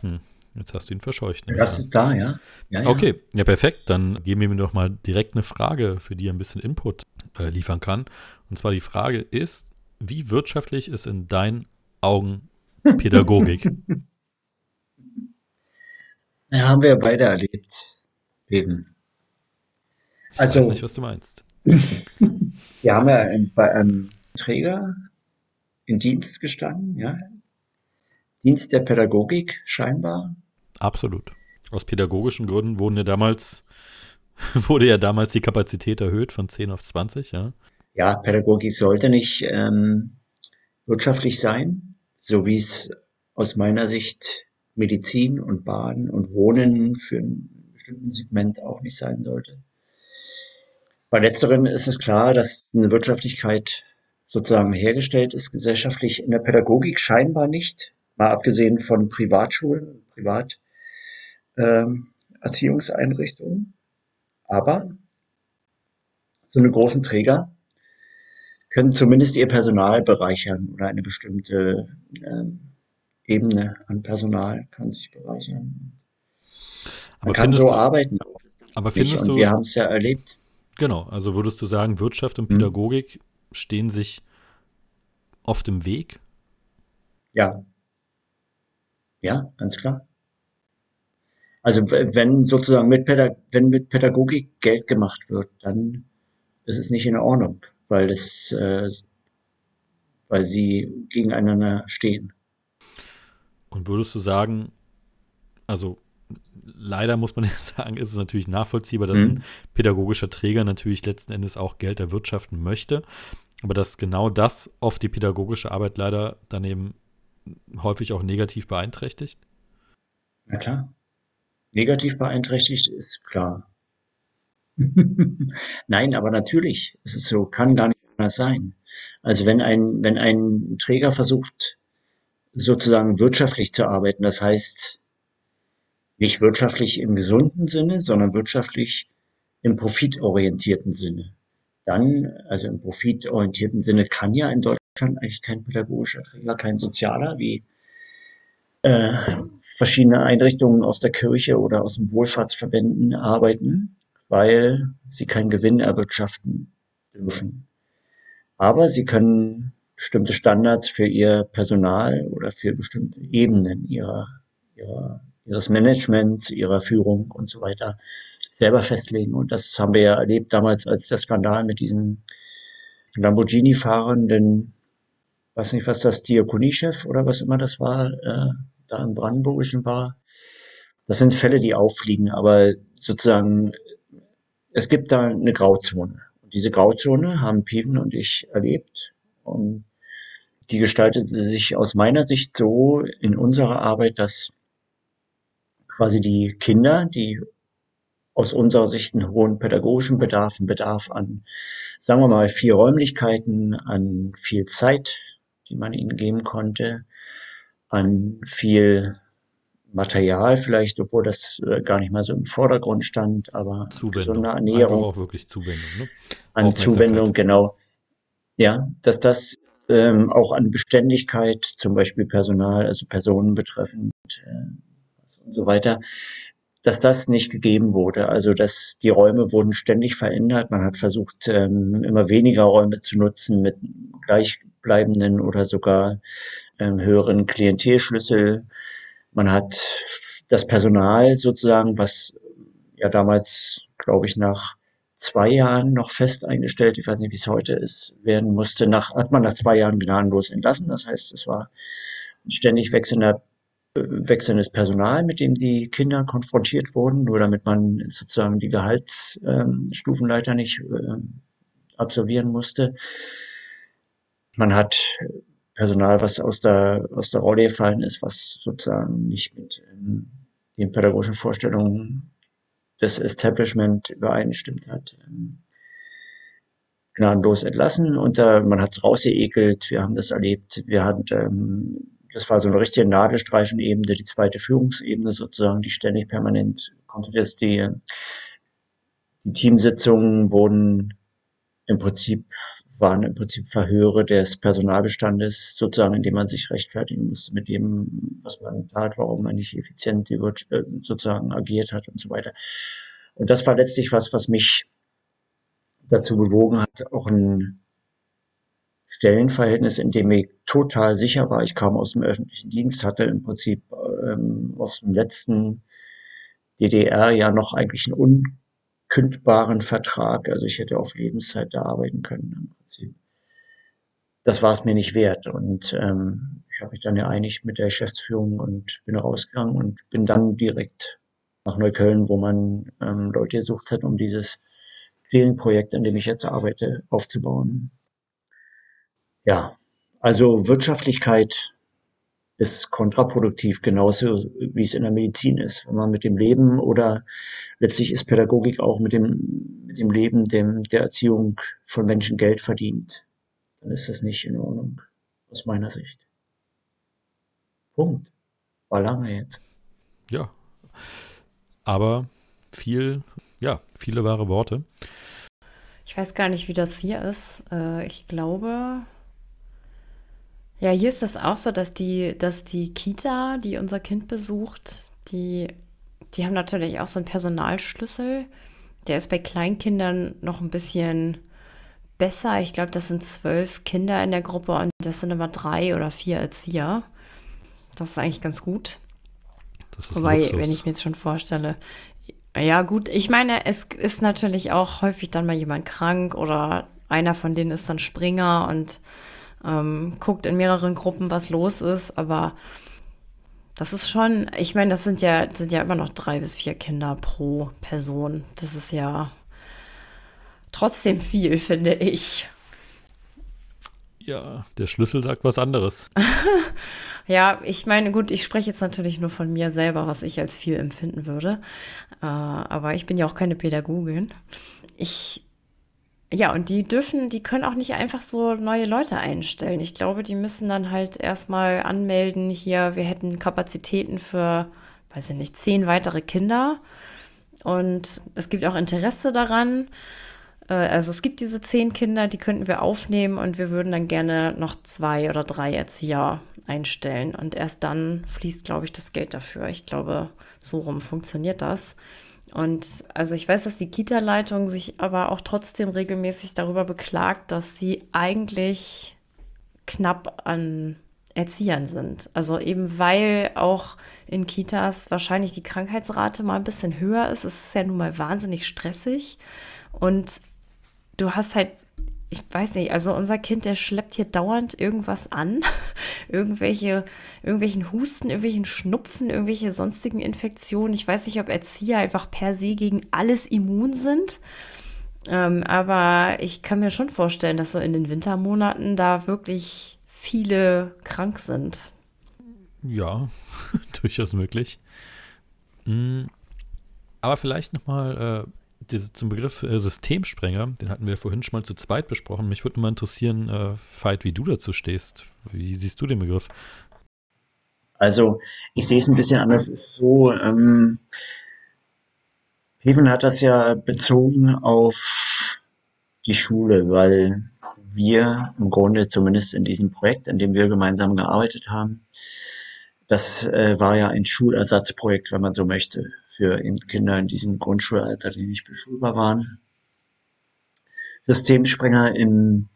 Hm. Jetzt hast du ihn verscheucht. Ne? Das ist da, ja. ja, ja. Okay, ja, perfekt. Dann geben wir mir doch mal direkt eine Frage, für die er ein bisschen Input äh, liefern kann. Und zwar die Frage ist, wie wirtschaftlich ist in deinen Augen Pädagogik? ja, haben wir beide erlebt, Eben. Also, ich weiß nicht, was du meinst. wir haben ja bei einem Träger in Dienst gestanden, ja. Dienst der Pädagogik scheinbar. Absolut. Aus pädagogischen Gründen wurden ja damals, wurde ja damals die Kapazität erhöht von 10 auf 20, ja. Ja, Pädagogik sollte nicht ähm, wirtschaftlich sein, so wie es aus meiner Sicht Medizin und Baden und Wohnen für ein bestimmtes Segment auch nicht sein sollte. Bei letzteren ist es klar, dass eine Wirtschaftlichkeit sozusagen hergestellt ist, gesellschaftlich in der Pädagogik scheinbar nicht, mal abgesehen von Privatschulen, Privat ähm, Erziehungseinrichtungen. Aber so eine großen Träger können zumindest ihr Personal bereichern oder eine bestimmte ähm, Ebene an Personal kann sich bereichern. Man aber kann so du, arbeiten. Aber findest du, wir haben es ja erlebt. Genau, also würdest du sagen, Wirtschaft und hm. Pädagogik. Stehen sich oft im Weg? Ja. Ja, ganz klar. Also wenn sozusagen mit, Pädag wenn mit Pädagogik Geld gemacht wird, dann ist es nicht in Ordnung, weil es, äh, weil sie gegeneinander stehen. Und würdest du sagen, also leider muss man ja sagen, ist es natürlich nachvollziehbar, dass mhm. ein pädagogischer Träger natürlich letzten Endes auch Geld erwirtschaften möchte, aber dass genau das oft die pädagogische Arbeit leider daneben häufig auch negativ beeinträchtigt? Na klar. Negativ beeinträchtigt ist klar. Nein, aber natürlich ist es so, kann gar nicht anders sein. Also wenn ein, wenn ein Träger versucht, sozusagen wirtschaftlich zu arbeiten, das heißt nicht wirtschaftlich im gesunden Sinne, sondern wirtschaftlich im profitorientierten Sinne, dann, also im profitorientierten Sinne, kann ja in Deutschland eigentlich kein pädagogischer Träger, kein Sozialer wie äh, verschiedene Einrichtungen aus der Kirche oder aus dem Wohlfahrtsverbänden arbeiten, weil sie keinen Gewinn erwirtschaften dürfen. Aber sie können bestimmte Standards für ihr Personal oder für bestimmte Ebenen ihrer, ihrer, ihres Managements, ihrer Führung und so weiter selber festlegen. Und das haben wir ja erlebt damals, als der Skandal mit diesem Lamborghini-fahrenden, weiß nicht, was das Diakoniechef oder was immer das war, äh, da im Brandenburgischen war. Das sind Fälle, die auffliegen, aber sozusagen, es gibt da eine Grauzone. Und diese Grauzone haben Piven und ich erlebt. Und die gestaltete sich aus meiner Sicht so in unserer Arbeit, dass quasi die Kinder, die aus unserer Sicht einen hohen pädagogischen Bedarf, einen Bedarf an, sagen wir mal, vier Räumlichkeiten, an viel Zeit, die man ihnen geben konnte, an viel Material vielleicht, obwohl das äh, gar nicht mal so im Vordergrund stand, aber Zuwendung. so eine Ernährung. Einfach auch wirklich Zuwendung, ne? An Zuwendung, genau. Ja, dass das ähm, auch an Beständigkeit, zum Beispiel Personal, also Personen betreffend äh, und so weiter, dass das nicht gegeben wurde. Also dass die Räume wurden ständig verändert. Man hat versucht, ähm, immer weniger Räume zu nutzen mit gleichbleibenden oder sogar ähm, höheren Klientelschlüssel. Man hat das Personal sozusagen, was ja damals, glaube ich, nach zwei Jahren noch fest eingestellt, ich weiß nicht, wie es heute ist, werden musste, nach, hat man nach zwei Jahren gnadenlos entlassen. Das heißt, es war ein ständig wechselnder, wechselndes Personal, mit dem die Kinder konfrontiert wurden, nur damit man sozusagen die Gehaltsstufenleiter nicht äh, absolvieren musste. Man hat Personal, was aus der, aus der Rolle gefallen ist, was sozusagen nicht mit ähm, den pädagogischen Vorstellungen des Establishment übereingestimmt hat. Ähm, gnadenlos entlassen und äh, man hat es rausgeekelt. Wir haben das erlebt. Wir hatten, ähm, das war so eine richtige Nadelstreifenebene, die zweite Führungsebene sozusagen, die ständig permanent konnte das die, die Teamsitzungen wurden im Prinzip waren im Prinzip Verhöre des Personalbestandes, sozusagen, indem man sich rechtfertigen musste mit dem, was man tat, warum man nicht effizient äh, sozusagen agiert hat und so weiter. Und das war letztlich was, was mich dazu bewogen hat, auch ein Stellenverhältnis, in dem ich total sicher war. Ich kam aus dem öffentlichen Dienst, hatte im Prinzip ähm, aus dem letzten DDR ja noch eigentlich einen unkündbaren Vertrag. Also ich hätte auf Lebenszeit da arbeiten können im Prinzip. Das war es mir nicht wert. Und ähm, ich habe mich dann ja einig mit der Geschäftsführung und bin rausgegangen und bin dann direkt nach Neukölln, wo man ähm, Leute gesucht hat, um dieses Seelenprojekt, an dem ich jetzt arbeite, aufzubauen. Ja, also Wirtschaftlichkeit ist kontraproduktiv, genauso wie es in der Medizin ist. Wenn man mit dem Leben oder letztlich ist Pädagogik auch mit dem, mit dem Leben, dem, der Erziehung von Menschen Geld verdient, dann ist das nicht in Ordnung, aus meiner Sicht. Punkt. War lange jetzt. Ja. Aber viel, ja, viele wahre Worte. Ich weiß gar nicht, wie das hier ist. Äh, ich glaube, ja, hier ist das auch so, dass die, dass die Kita, die unser Kind besucht, die, die haben natürlich auch so einen Personalschlüssel. Der ist bei Kleinkindern noch ein bisschen besser. Ich glaube, das sind zwölf Kinder in der Gruppe und das sind immer drei oder vier Erzieher. Das ist eigentlich ganz gut. Das ist Wobei, Luxus. wenn ich mir jetzt schon vorstelle, ja gut, ich meine, es ist natürlich auch häufig dann mal jemand krank oder einer von denen ist dann Springer und ähm, guckt in mehreren Gruppen, was los ist, aber das ist schon, ich meine, das sind ja, sind ja immer noch drei bis vier Kinder pro Person. Das ist ja trotzdem viel, finde ich. Ja, der Schlüssel sagt was anderes. ja, ich meine, gut, ich spreche jetzt natürlich nur von mir selber, was ich als viel empfinden würde. Äh, aber ich bin ja auch keine Pädagogin. Ich ja, und die dürfen, die können auch nicht einfach so neue Leute einstellen. Ich glaube, die müssen dann halt erstmal anmelden, hier, wir hätten Kapazitäten für, weiß ich nicht, zehn weitere Kinder. Und es gibt auch Interesse daran. Äh, also es gibt diese zehn Kinder, die könnten wir aufnehmen und wir würden dann gerne noch zwei oder drei Erzieher einstellen. Und erst dann fließt, glaube ich, das Geld dafür. Ich glaube, so rum funktioniert das. Und also ich weiß, dass die Kita-Leitung sich aber auch trotzdem regelmäßig darüber beklagt, dass sie eigentlich knapp an Erziehern sind. Also eben weil auch in Kitas wahrscheinlich die Krankheitsrate mal ein bisschen höher ist. Es ist ja nun mal wahnsinnig stressig. Und du hast halt ich weiß nicht, also unser Kind, der schleppt hier dauernd irgendwas an. Irgendwelche, irgendwelchen Husten, irgendwelchen Schnupfen, irgendwelche sonstigen Infektionen. Ich weiß nicht, ob Erzieher einfach per se gegen alles immun sind. Ähm, aber ich kann mir schon vorstellen, dass so in den Wintermonaten da wirklich viele krank sind. Ja, durchaus möglich. Hm, aber vielleicht nochmal äh, zum Begriff äh, Systemsprenger, den hatten wir vorhin schon mal zu zweit besprochen. Mich würde mal interessieren, äh, Veit, wie du dazu stehst. Wie siehst du den Begriff? Also, ich sehe es ein bisschen anders. Es ist so, ähm, Peven hat das ja bezogen auf die Schule, weil wir im Grunde zumindest in diesem Projekt, an dem wir gemeinsam gearbeitet haben, das äh, war ja ein Schulersatzprojekt, wenn man so möchte, für eben Kinder in diesem Grundschulalter, die nicht beschulbar waren. Systemsprenger in,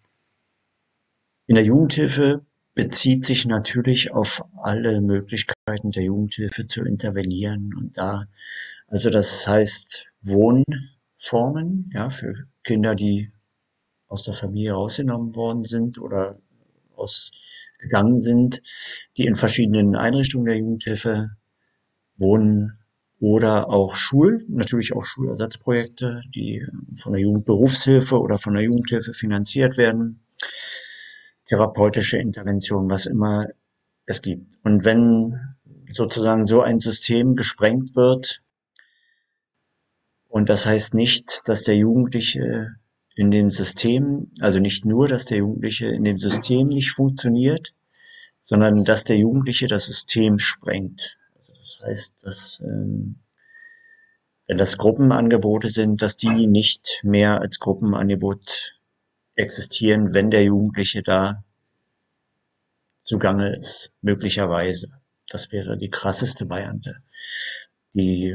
in der Jugendhilfe bezieht sich natürlich auf alle Möglichkeiten der Jugendhilfe zu intervenieren und da, also das heißt Wohnen, Formen, ja, für Kinder, die aus der Familie rausgenommen worden sind oder ausgegangen sind, die in verschiedenen Einrichtungen der Jugendhilfe wohnen oder auch Schul, natürlich auch Schulersatzprojekte, die von der Jugendberufshilfe oder von der Jugendhilfe finanziert werden, therapeutische Interventionen, was immer es gibt. Und wenn sozusagen so ein System gesprengt wird, und das heißt nicht, dass der Jugendliche in dem System, also nicht nur, dass der Jugendliche in dem System nicht funktioniert, sondern dass der Jugendliche das System sprengt. Also das heißt, dass ähm, wenn das Gruppenangebote sind, dass die nicht mehr als Gruppenangebot existieren, wenn der Jugendliche da zugange ist, möglicherweise. Das wäre die krasseste Variante. Die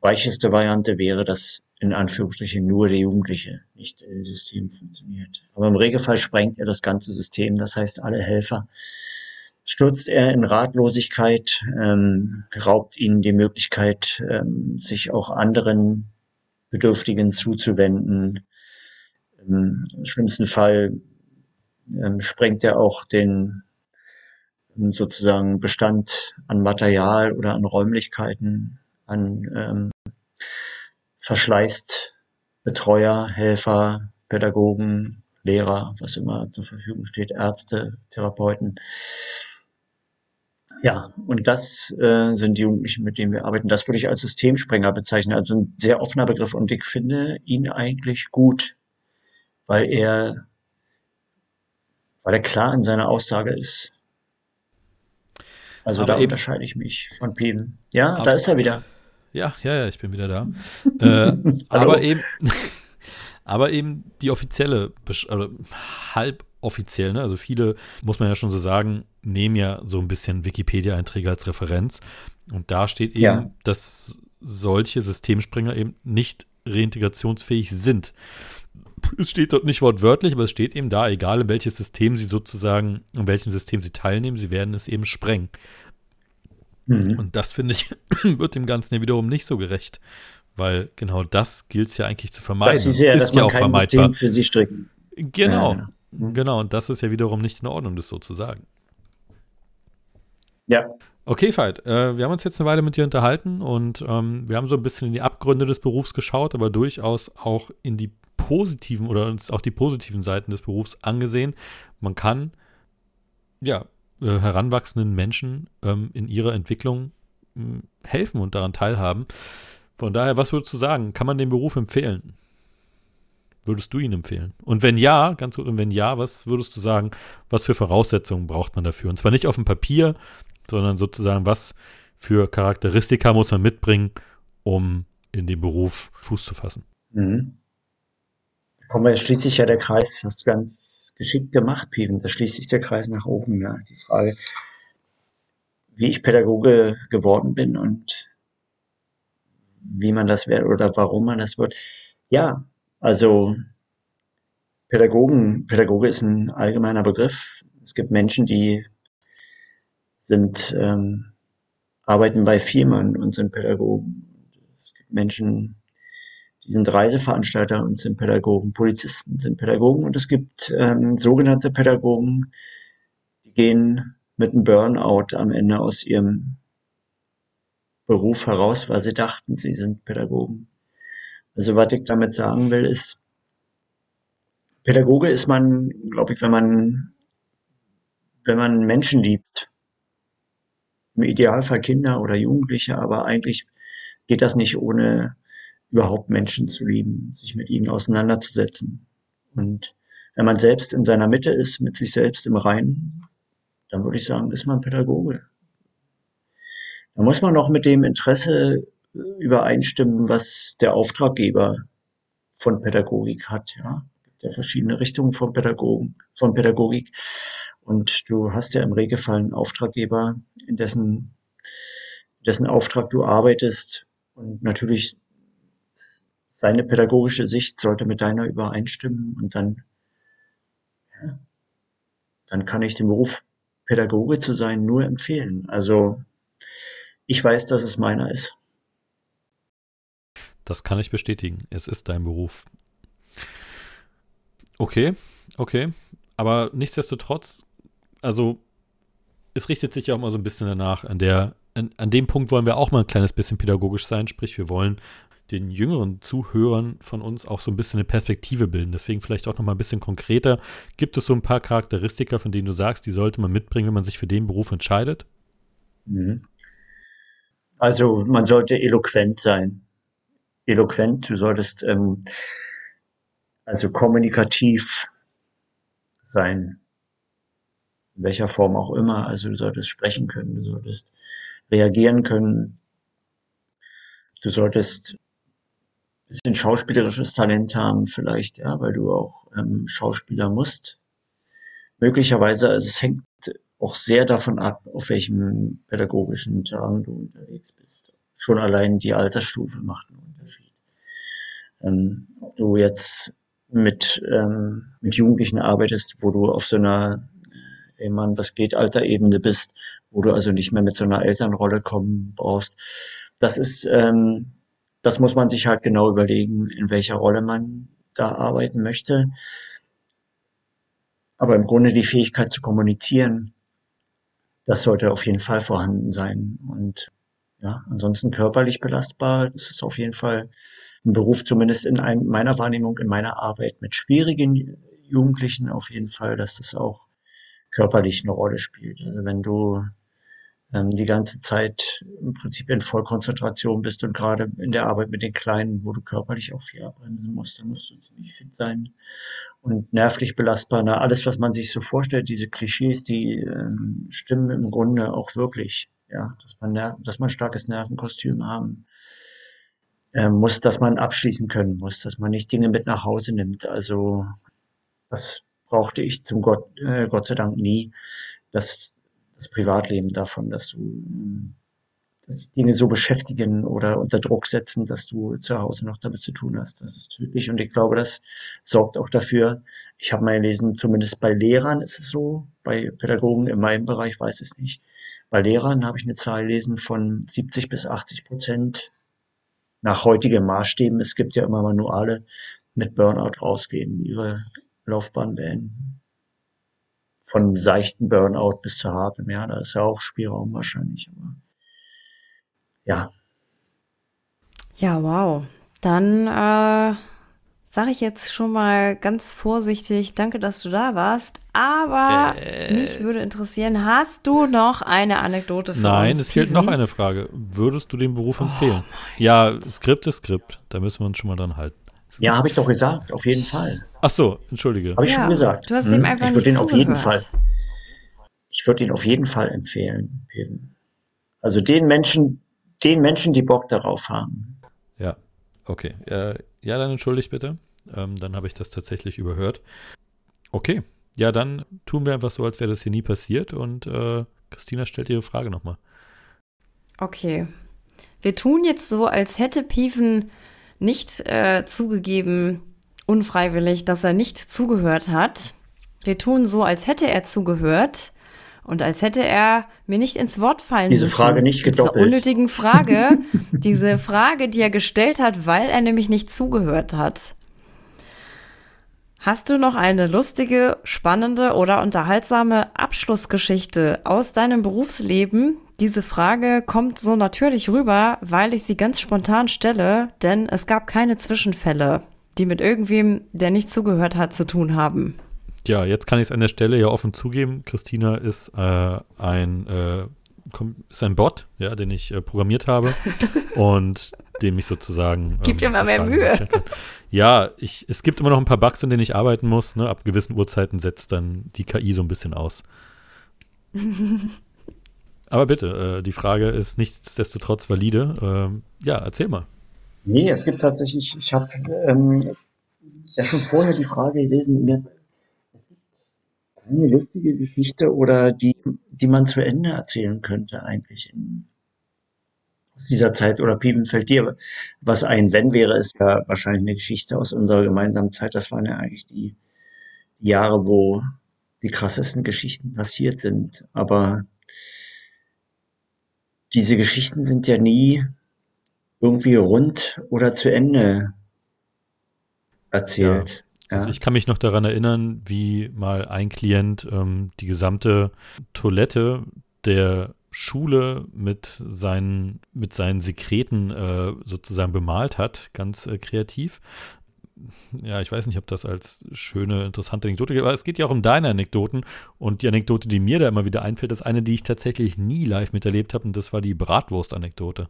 weicheste Variante wäre, dass in Anführungsstrichen nur der Jugendliche nicht im System funktioniert. Aber im Regelfall sprengt er das ganze System, das heißt alle Helfer. Stürzt er in Ratlosigkeit, ähm, raubt ihnen die Möglichkeit, ähm, sich auch anderen Bedürftigen zuzuwenden. Im schlimmsten Fall ähm, sprengt er auch den sozusagen Bestand an Material oder an Räumlichkeiten, an ähm, verschleißt Betreuer, Helfer, Pädagogen, Lehrer, was immer zur Verfügung steht, Ärzte, Therapeuten. Ja, und das äh, sind die Jugendlichen, mit denen wir arbeiten. Das würde ich als Systemsprenger bezeichnen, also ein sehr offener Begriff. Und ich finde ihn eigentlich gut, weil er, weil er klar in seiner Aussage ist. Also aber da unterscheide ich mich von Piven. Ja, da ist er wieder. Ja, ja, ja, ich bin wieder da. äh, aber eben, aber eben die offizielle, also halb offiziell, ne? also viele, muss man ja schon so sagen, nehmen ja so ein bisschen Wikipedia-Einträge als Referenz. Und da steht eben, ja. dass solche Systemspringer eben nicht reintegrationsfähig sind. Es steht dort nicht wortwörtlich, aber es steht eben da, egal in welches System sie sozusagen, in welchem System sie teilnehmen, sie werden es eben sprengen. Mhm. Und das, finde ich, wird dem Ganzen ja wiederum nicht so gerecht. Weil genau das gilt es ja eigentlich zu vermeiden. Das ist ja, ist dass ja auch kein vermeidbar. System für sie stricken. Genau, ja, ja. genau. Und das ist ja wiederum nicht in Ordnung, das so zu sagen. Ja. Okay, Veit, äh, wir haben uns jetzt eine Weile mit dir unterhalten und ähm, wir haben so ein bisschen in die Abgründe des Berufs geschaut, aber durchaus auch in die positiven oder uns auch die positiven Seiten des Berufs angesehen. Man kann ja äh, heranwachsenden Menschen ähm, in ihrer Entwicklung mh, hm, helfen und daran teilhaben. Von daher, was würdest du sagen? Kann man den Beruf empfehlen? Würdest du ihn empfehlen? Und wenn ja, ganz gut, und wenn ja, was würdest du sagen, was für Voraussetzungen braucht man dafür? Und zwar nicht auf dem Papier, sondern sozusagen, was für Charakteristika muss man mitbringen, um in den Beruf Fuß zu fassen? Mhm kommen wir, schließt sich ja der Kreis, hast du ganz geschickt gemacht, Piven, da schließt sich der Kreis nach oben. Ja. Die Frage, wie ich Pädagoge geworden bin und wie man das wird oder warum man das wird. Ja, also Pädagogen, Pädagoge ist ein allgemeiner Begriff. Es gibt Menschen, die sind, ähm, arbeiten bei Firmen und sind Pädagogen. Es gibt Menschen, die sind Reiseveranstalter und sind Pädagogen, Polizisten sind Pädagogen und es gibt ähm, sogenannte Pädagogen, die gehen mit einem Burnout am Ende aus ihrem Beruf heraus, weil sie dachten, sie sind Pädagogen. Also was ich damit sagen will, ist, Pädagoge ist man, glaube ich, wenn man, wenn man Menschen liebt, im Idealfall Kinder oder Jugendliche, aber eigentlich geht das nicht ohne überhaupt Menschen zu lieben, sich mit ihnen auseinanderzusetzen. Und wenn man selbst in seiner Mitte ist, mit sich selbst im Reinen, dann würde ich sagen, ist man Pädagoge. Da muss man noch mit dem Interesse übereinstimmen, was der Auftraggeber von Pädagogik hat, ja. Ja verschiedene Richtungen von Pädagogen, von Pädagogik. Und du hast ja im Regelfall einen Auftraggeber, in dessen, dessen Auftrag du arbeitest. Und natürlich seine pädagogische Sicht sollte mit deiner übereinstimmen und dann, ja, dann kann ich den Beruf Pädagoge zu sein nur empfehlen. Also ich weiß, dass es meiner ist. Das kann ich bestätigen. Es ist dein Beruf. Okay, okay. Aber nichtsdestotrotz, also es richtet sich ja auch mal so ein bisschen danach. An, der, an, an dem Punkt wollen wir auch mal ein kleines bisschen pädagogisch sein. Sprich, wir wollen den jüngeren Zuhörern von uns auch so ein bisschen eine Perspektive bilden. Deswegen vielleicht auch noch mal ein bisschen konkreter. Gibt es so ein paar Charakteristika, von denen du sagst, die sollte man mitbringen, wenn man sich für den Beruf entscheidet? Mhm. Also man sollte eloquent sein. Eloquent, du solltest ähm, also kommunikativ sein. In welcher Form auch immer. Also du solltest sprechen können, du solltest reagieren können. Du solltest bisschen schauspielerisches Talent haben vielleicht, ja, weil du auch ähm, Schauspieler musst. Möglicherweise, also es hängt auch sehr davon ab, auf welchem pädagogischen Terrain du unterwegs bist. Schon allein die Altersstufe macht einen Unterschied. Ähm, ob du jetzt mit, ähm, mit Jugendlichen arbeitest, wo du auf so einer, äh, ey Mann, was geht, Alterebene bist, wo du also nicht mehr mit so einer Elternrolle kommen brauchst. Das ist, ähm, das muss man sich halt genau überlegen, in welcher Rolle man da arbeiten möchte. Aber im Grunde die Fähigkeit zu kommunizieren, das sollte auf jeden Fall vorhanden sein. Und ja, ansonsten körperlich belastbar, das ist auf jeden Fall ein Beruf, zumindest in ein, meiner Wahrnehmung, in meiner Arbeit mit schwierigen Jugendlichen auf jeden Fall, dass das auch körperlich eine Rolle spielt. Also wenn du die ganze Zeit im Prinzip in Vollkonzentration bist und gerade in der Arbeit mit den Kleinen, wo du körperlich auch viel abbremsen musst, dann musst du ziemlich fit sein und nervlich belastbar. Na, alles, was man sich so vorstellt, diese Klischees, die ähm, stimmen im Grunde auch wirklich. Ja, dass man, dass man starkes Nervenkostüm haben äh, muss, dass man abschließen können muss, dass man nicht Dinge mit nach Hause nimmt. Also das brauchte ich zum Gott, äh, Gott sei Dank nie. Das, das Privatleben davon, dass du dass Dinge so beschäftigen oder unter Druck setzen, dass du zu Hause noch damit zu tun hast. Das ist tödlich und ich glaube, das sorgt auch dafür. Ich habe mal gelesen, zumindest bei Lehrern ist es so, bei Pädagogen in meinem Bereich weiß ich es nicht. Bei Lehrern habe ich eine Zahl gelesen von 70 bis 80 Prozent nach heutigen Maßstäben, es gibt ja immer Manuale, mit Burnout rausgehen, ihre Laufbahn beenden. Von seichten Burnout bis zu hartem, ja, da ist ja auch Spielraum wahrscheinlich, aber ja. Ja, wow. Dann äh, sage ich jetzt schon mal ganz vorsichtig, danke, dass du da warst. Aber äh, mich würde interessieren, hast du noch eine Anekdote für nein, uns? Nein, es fehlt noch eine Frage. Würdest du den Beruf oh empfehlen? Ja, Skript ist Skript. Da müssen wir uns schon mal dran halten. Ja, habe ich doch gesagt, auf jeden Fall. Ach so, entschuldige. Habe ich ja, schon gesagt. Du hast hm? ihm einfach Ich würde den auf jeden Fall. Ich würde ihn auf jeden Fall empfehlen. Also den Menschen, den Menschen, die Bock darauf haben. Ja, okay. Äh, ja, dann entschuldigt bitte. Ähm, dann habe ich das tatsächlich überhört. Okay, ja, dann tun wir einfach so, als wäre das hier nie passiert und äh, Christina stellt ihre Frage nochmal. Okay. Wir tun jetzt so, als hätte Pieven nicht äh, zugegeben, unfreiwillig, dass er nicht zugehört hat. Wir tun so, als hätte er zugehört und als hätte er mir nicht ins Wort fallen Diese müssen. Frage nicht gedoppelt. Diese unnötigen Frage, diese Frage, die er gestellt hat, weil er nämlich nicht zugehört hat. Hast du noch eine lustige, spannende oder unterhaltsame Abschlussgeschichte aus deinem Berufsleben? Diese Frage kommt so natürlich rüber, weil ich sie ganz spontan stelle, denn es gab keine Zwischenfälle, die mit irgendwem, der nicht zugehört hat, zu tun haben. Ja, jetzt kann ich es an der Stelle ja offen zugeben. Christina ist äh, ein äh, ist ein Bot, ja, den ich äh, programmiert habe und dem ich sozusagen. Gibt ähm, immer mehr Mühe. Ja, ich, es gibt immer noch ein paar Bugs, an denen ich arbeiten muss. Ne? Ab gewissen Uhrzeiten setzt dann die KI so ein bisschen aus. Aber bitte, äh, die Frage ist nichtsdestotrotz valide. Ähm, ja, erzähl mal. Nee, es gibt tatsächlich, ich habe ähm, ja schon vorher die Frage gelesen, mir eine lustige Geschichte oder die, die man zu Ende erzählen könnte eigentlich in, aus dieser Zeit oder Pieben fällt dir was ein? Wenn wäre es ja wahrscheinlich eine Geschichte aus unserer gemeinsamen Zeit. Das waren ja eigentlich die Jahre, wo die krassesten Geschichten passiert sind. Aber diese Geschichten sind ja nie irgendwie rund oder zu Ende erzählt. Ja. Also ich kann mich noch daran erinnern, wie mal ein Klient ähm, die gesamte Toilette der Schule mit seinen, mit seinen Sekreten äh, sozusagen bemalt hat, ganz äh, kreativ. Ja, ich weiß nicht, ob das als schöne, interessante Anekdote geht, aber es geht ja auch um deine Anekdoten. Und die Anekdote, die mir da immer wieder einfällt, ist eine, die ich tatsächlich nie live miterlebt habe, und das war die Bratwurst-Anekdote.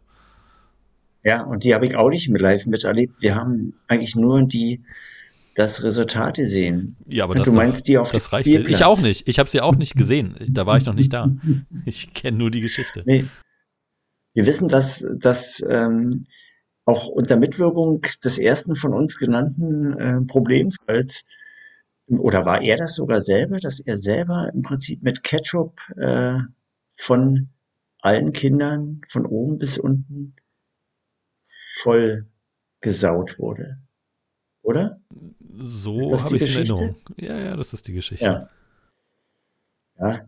Ja, und die habe ich auch nicht live miterlebt. Wir haben eigentlich nur die das Resultat gesehen. Ja, aber das, du meinst doch, die auf das reicht. Ich auch nicht. Ich habe sie auch nicht gesehen. Da war ich noch nicht da. Ich kenne nur die Geschichte. Nee. Wir wissen, dass, dass ähm, auch unter Mitwirkung des ersten von uns genannten äh, Problemfalls, oder war er das sogar selber, dass er selber im Prinzip mit Ketchup äh, von allen Kindern von oben bis unten voll gesaut wurde. Oder? So habe ich in Erinnerung. Ja, ja, das ist die Geschichte. Ja. ja.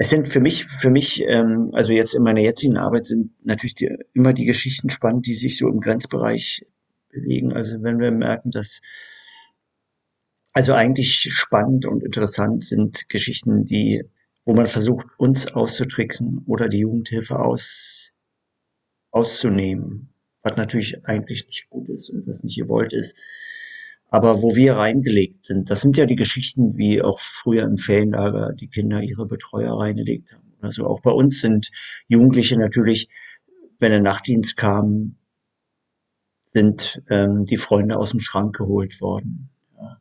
Es sind für mich, für mich, ähm, also jetzt in meiner jetzigen Arbeit sind natürlich die, immer die Geschichten spannend, die sich so im Grenzbereich bewegen. Also wenn wir merken, dass also eigentlich spannend und interessant sind Geschichten, die, wo man versucht, uns auszutricksen oder die Jugendhilfe aus, auszunehmen, was natürlich eigentlich nicht gut ist und was nicht gewollt ist aber wo wir reingelegt sind. Das sind ja die Geschichten, wie auch früher im Ferienlager die Kinder ihre Betreuer reingelegt haben. Also auch bei uns sind Jugendliche natürlich, wenn der Nachtdienst kam, sind ähm, die Freunde aus dem Schrank geholt worden. Ja.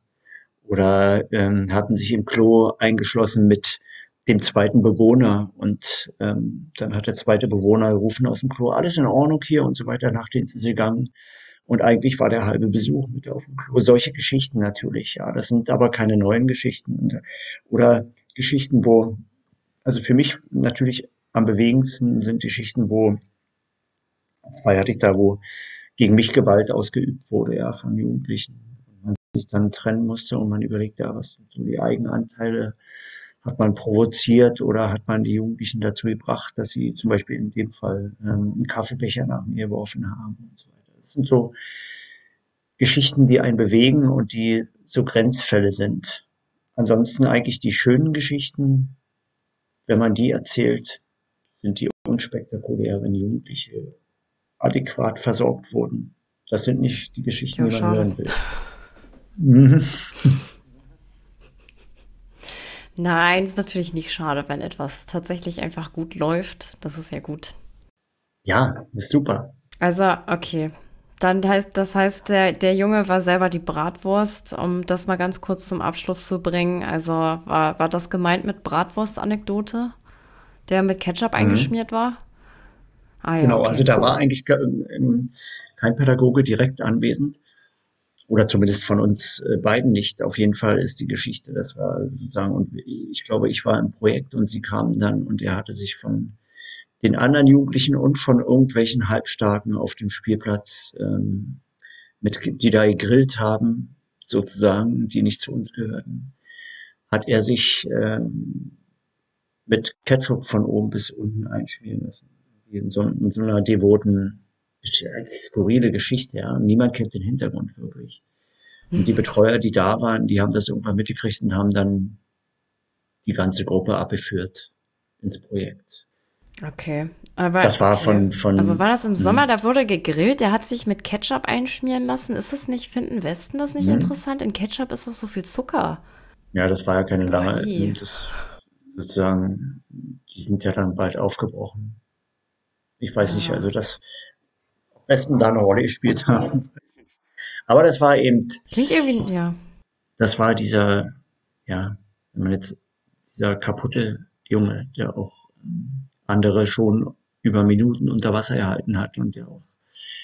Oder ähm, hatten sich im Klo eingeschlossen mit dem zweiten Bewohner und ähm, dann hat der zweite Bewohner gerufen aus dem Klo, alles in Ordnung hier und so weiter, Nachtdienst ist gegangen. Und eigentlich war der halbe Besuch mit auf dem Klo. Solche Geschichten natürlich, ja. Das sind aber keine neuen Geschichten. Oder Geschichten, wo, also für mich natürlich am bewegendsten sind Geschichten, wo, zwei hatte ich da, wo gegen mich Gewalt ausgeübt wurde, ja, von Jugendlichen. Und man sich dann trennen musste und man überlegt, ja, was sind so die Eigenanteile? Hat man provoziert oder hat man die Jugendlichen dazu gebracht, dass sie zum Beispiel in dem Fall ähm, einen Kaffeebecher nach mir geworfen haben und so das sind so Geschichten, die einen bewegen und die so Grenzfälle sind. Ansonsten eigentlich die schönen Geschichten, wenn man die erzählt, sind die unspektakulär, wenn Jugendliche adäquat versorgt wurden. Das sind nicht die Geschichten, ja, die man hören will. Mhm. Nein, ist natürlich nicht schade, wenn etwas tatsächlich einfach gut läuft. Das ist ja gut. Ja, ist super. Also, okay. Dann heißt, das heißt, der, der Junge war selber die Bratwurst, um das mal ganz kurz zum Abschluss zu bringen. Also war, war das gemeint mit Bratwurst-Anekdote, der mit Ketchup mhm. eingeschmiert war? Ah, ja, genau, okay. also da war eigentlich kein Pädagoge direkt anwesend. Oder zumindest von uns äh, beiden nicht. Auf jeden Fall ist die Geschichte, das war sozusagen, und ich glaube, ich war im Projekt und sie kamen dann und er hatte sich von den anderen Jugendlichen und von irgendwelchen Halbstarken auf dem Spielplatz, ähm, mit, die da gegrillt haben, sozusagen, die nicht zu uns gehörten, hat er sich ähm, mit Ketchup von oben bis unten einschmieren lassen. In so, in so einer devoten, skurrile Geschichte, ja. Niemand kennt den Hintergrund wirklich. Und die Betreuer, die da waren, die haben das irgendwann mitgekriegt und haben dann die ganze Gruppe abgeführt ins Projekt. Okay. Aber, das war okay. von, von. Also war das im Sommer, hm. da wurde gegrillt, der hat sich mit Ketchup einschmieren lassen. Ist das nicht, finden Wespen das nicht hm. interessant? In Ketchup ist doch so viel Zucker. Ja, das war ja keine lange. Das, sozusagen, die sind ja dann bald aufgebrochen. Ich weiß ja. nicht, also dass Wespen da eine Rolle gespielt haben. Aber das war eben. Klingt irgendwie, ja. Das war dieser, ja, wenn man jetzt, dieser kaputte Junge, der auch andere schon über Minuten unter Wasser erhalten hat und der auch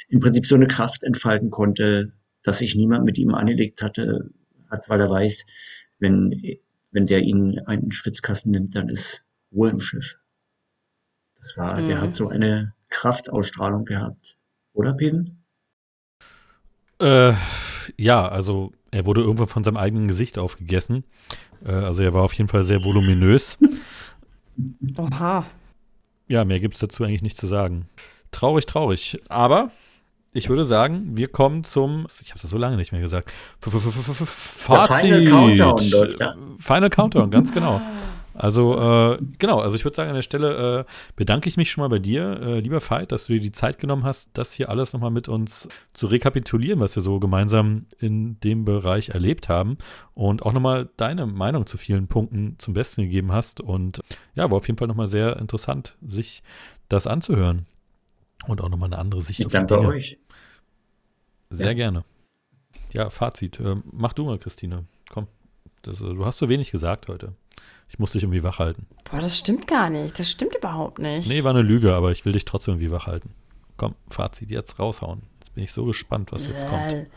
im Prinzip so eine Kraft entfalten konnte, dass sich niemand mit ihm angelegt hatte, hat, weil er weiß, wenn, wenn der ihn einen Schwitzkasten nimmt, dann ist Ruhe im Schiff. Das war, mhm. der hat so eine Kraftausstrahlung gehabt. Oder, Peven? Äh, ja, also er wurde irgendwann von seinem eigenen Gesicht aufgegessen. Äh, also er war auf jeden Fall sehr voluminös. Oha. Ja, mehr gibt es dazu eigentlich nicht zu sagen. Traurig, traurig. Aber ich würde sagen, wir kommen zum, ich habe es so lange nicht mehr gesagt, Fazit. Final Countdown. Final Countdown, ganz genau. Also, äh, genau, also ich würde sagen, an der Stelle äh, bedanke ich mich schon mal bei dir, äh, lieber Veit, dass du dir die Zeit genommen hast, das hier alles nochmal mit uns zu rekapitulieren, was wir so gemeinsam in dem Bereich erlebt haben und auch nochmal deine Meinung zu vielen Punkten zum Besten gegeben hast. Und ja, war auf jeden Fall nochmal sehr interessant, sich das anzuhören und auch nochmal eine andere Sicht ich auf danke Dinge. euch. Sehr ja. gerne. Ja, Fazit. Äh, mach du mal, Christine. Komm. Das, äh, du hast so wenig gesagt heute. Ich muss dich irgendwie wach halten. Boah, das stimmt gar nicht. Das stimmt überhaupt nicht. Nee, war eine Lüge, aber ich will dich trotzdem irgendwie wach halten. Komm, Fazit, jetzt raushauen. Jetzt bin ich so gespannt, was jetzt kommt.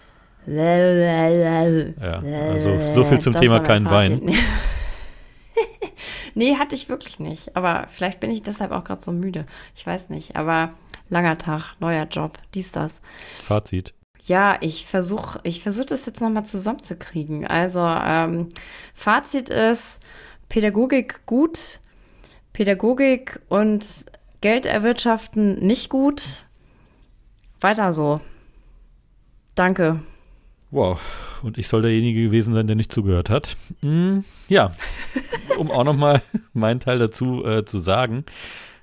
Ja, also so viel zum das Thema kein Wein. nee, hatte ich wirklich nicht. Aber vielleicht bin ich deshalb auch gerade so müde. Ich weiß nicht. Aber langer Tag, neuer Job, dies, das. Fazit. Ja, ich versuche ich versuch das jetzt nochmal zusammenzukriegen. Also, ähm, Fazit ist, Pädagogik gut, Pädagogik und Geld erwirtschaften nicht gut. Weiter so. Danke. Wow, und ich soll derjenige gewesen sein, der nicht zugehört hat. Hm, ja, um auch nochmal meinen Teil dazu äh, zu sagen.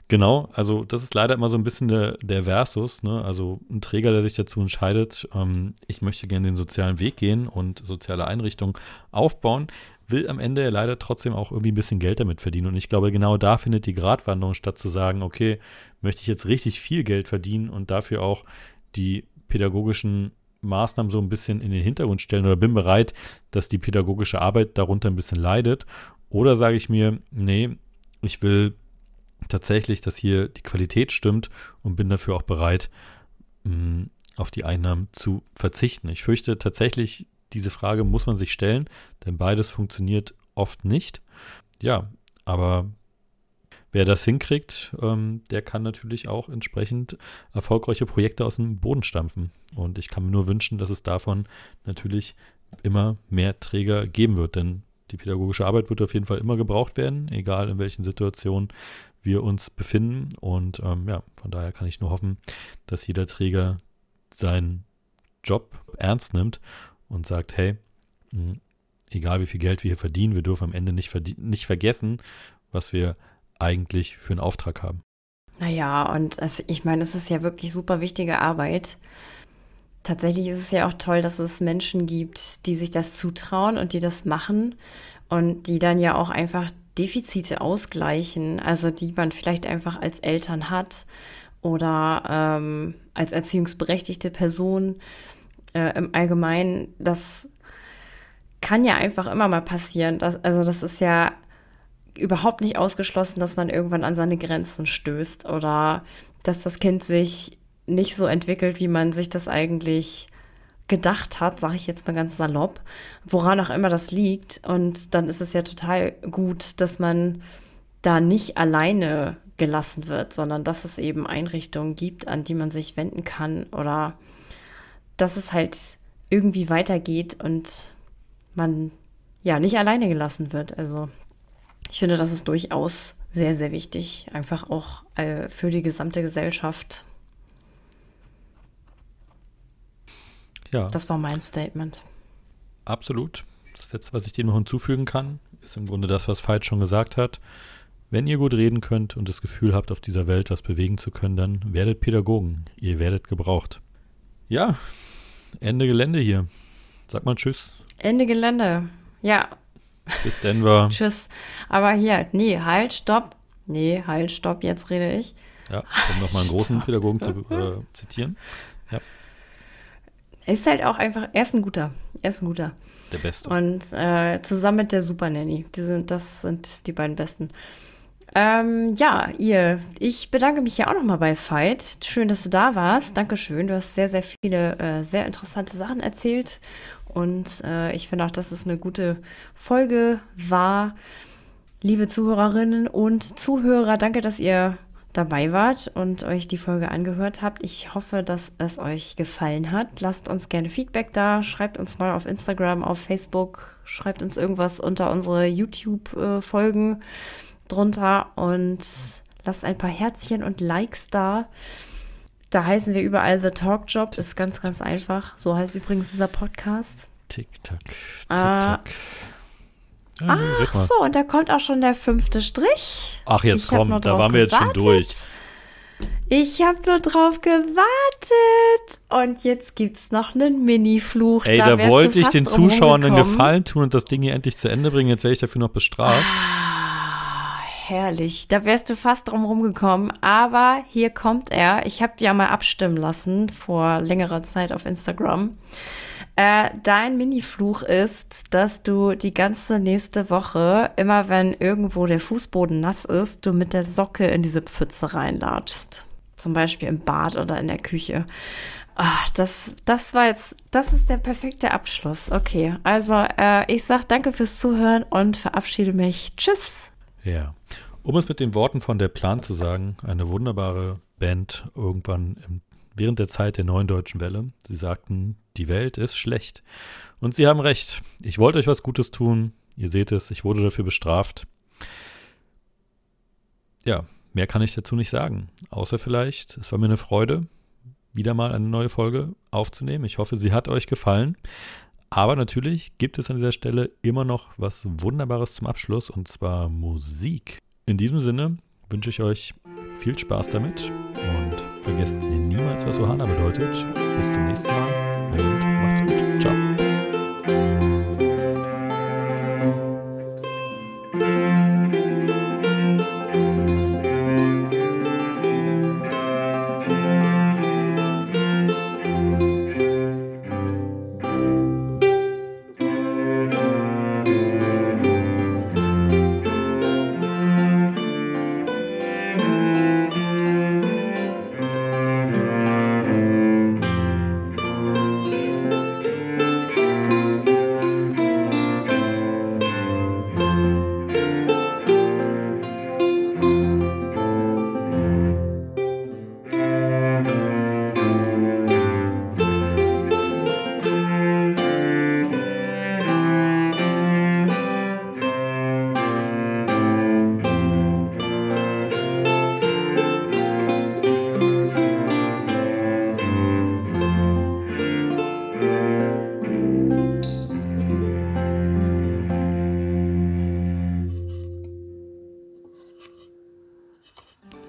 Genau, also das ist leider immer so ein bisschen der, der Versus, ne? also ein Träger, der sich dazu entscheidet, ähm, ich möchte gerne den sozialen Weg gehen und soziale Einrichtungen aufbauen, will am Ende leider trotzdem auch irgendwie ein bisschen Geld damit verdienen. Und ich glaube, genau da findet die Gratwanderung statt, zu sagen, okay, möchte ich jetzt richtig viel Geld verdienen und dafür auch die pädagogischen Maßnahmen so ein bisschen in den Hintergrund stellen oder bin bereit, dass die pädagogische Arbeit darunter ein bisschen leidet. Oder sage ich mir, nee, ich will tatsächlich, dass hier die Qualität stimmt und bin dafür auch bereit, mh, auf die Einnahmen zu verzichten. Ich fürchte tatsächlich, diese Frage muss man sich stellen, denn beides funktioniert oft nicht. Ja, aber wer das hinkriegt, ähm, der kann natürlich auch entsprechend erfolgreiche Projekte aus dem Boden stampfen. Und ich kann mir nur wünschen, dass es davon natürlich immer mehr Träger geben wird, denn die pädagogische Arbeit wird auf jeden Fall immer gebraucht werden, egal in welchen Situationen wir uns befinden. Und ähm, ja, von daher kann ich nur hoffen, dass jeder Träger seinen Job ernst nimmt und sagt, hey, hm, egal wie viel Geld wir hier verdienen, wir dürfen am Ende nicht, nicht vergessen, was wir eigentlich für einen Auftrag haben. Naja, und es, ich meine, es ist ja wirklich super wichtige Arbeit. Tatsächlich ist es ja auch toll, dass es Menschen gibt, die sich das zutrauen und die das machen und die dann ja auch einfach Defizite ausgleichen, also die man vielleicht einfach als Eltern hat oder ähm, als erziehungsberechtigte Person äh, im Allgemeinen, das kann ja einfach immer mal passieren. Das, also das ist ja überhaupt nicht ausgeschlossen, dass man irgendwann an seine Grenzen stößt oder dass das Kind sich nicht so entwickelt, wie man sich das eigentlich gedacht hat, sage ich jetzt mal ganz salopp, woran auch immer das liegt. Und dann ist es ja total gut, dass man da nicht alleine gelassen wird, sondern dass es eben Einrichtungen gibt, an die man sich wenden kann oder dass es halt irgendwie weitergeht und man ja nicht alleine gelassen wird. Also ich finde, das ist durchaus sehr, sehr wichtig, einfach auch äh, für die gesamte Gesellschaft. Ja. Das war mein Statement. Absolut. Das Letzte, was ich dem noch hinzufügen kann, ist im Grunde das, was Veit schon gesagt hat. Wenn ihr gut reden könnt und das Gefühl habt, auf dieser Welt was bewegen zu können, dann werdet Pädagogen. Ihr werdet gebraucht. Ja, Ende Gelände hier. Sag mal Tschüss. Ende Gelände. Ja. Bis Denver. tschüss. Aber hier, nee, halt, stopp. Nee, halt, stopp, jetzt rede ich. Ja, um nochmal einen großen Pädagogen zu äh, zitieren. Ja. Ist halt auch einfach, er ist ein guter. Er ist ein guter. Der Beste. Und äh, zusammen mit der Super Nanny. Die sind, das sind die beiden Besten. Ähm, ja, ihr, ich bedanke mich ja auch nochmal bei Veit. Schön, dass du da warst. Dankeschön. Du hast sehr, sehr viele äh, sehr interessante Sachen erzählt. Und äh, ich finde auch, dass es eine gute Folge war. Liebe Zuhörerinnen und Zuhörer, danke, dass ihr dabei wart und euch die Folge angehört habt. Ich hoffe, dass es euch gefallen hat. Lasst uns gerne Feedback da. Schreibt uns mal auf Instagram, auf Facebook. Schreibt uns irgendwas unter unsere YouTube-Folgen. Äh, drunter und lasst ein paar Herzchen und Likes da. Da heißen wir überall The Talk Job. Ist ganz, ganz einfach. So heißt übrigens dieser Podcast. Tick-Tack. Ah. Tick-Tack. Ja, Ach so, und da kommt auch schon der fünfte Strich. Ach, jetzt komm, da waren wir jetzt schon durch. Ich habe nur drauf gewartet. Und jetzt gibt es noch einen Mini-Fluch. Ey, da, da wollte ich den Zuschauern einen Gefallen tun und das Ding hier endlich zu Ende bringen. Jetzt werde ich dafür noch bestraft. Herrlich. Da wärst du fast drum rumgekommen. Aber hier kommt er. Ich habe ja mal abstimmen lassen vor längerer Zeit auf Instagram. Äh, dein Mini-Fluch ist, dass du die ganze nächste Woche, immer wenn irgendwo der Fußboden nass ist, du mit der Socke in diese Pfütze reinlatschst. Zum Beispiel im Bad oder in der Küche. Ach, das, das war jetzt, das ist der perfekte Abschluss. Okay, also äh, ich sag danke fürs Zuhören und verabschiede mich. Tschüss. Ja, um es mit den Worten von der Plan zu sagen, eine wunderbare Band irgendwann im, während der Zeit der neuen deutschen Welle. Sie sagten, die Welt ist schlecht. Und sie haben recht. Ich wollte euch was Gutes tun. Ihr seht es, ich wurde dafür bestraft. Ja, mehr kann ich dazu nicht sagen. Außer vielleicht, es war mir eine Freude, wieder mal eine neue Folge aufzunehmen. Ich hoffe, sie hat euch gefallen. Aber natürlich gibt es an dieser Stelle immer noch was Wunderbares zum Abschluss und zwar Musik. In diesem Sinne wünsche ich euch viel Spaß damit und vergesst niemals, was Ohana bedeutet. Bis zum nächsten Mal und macht's gut. Ciao.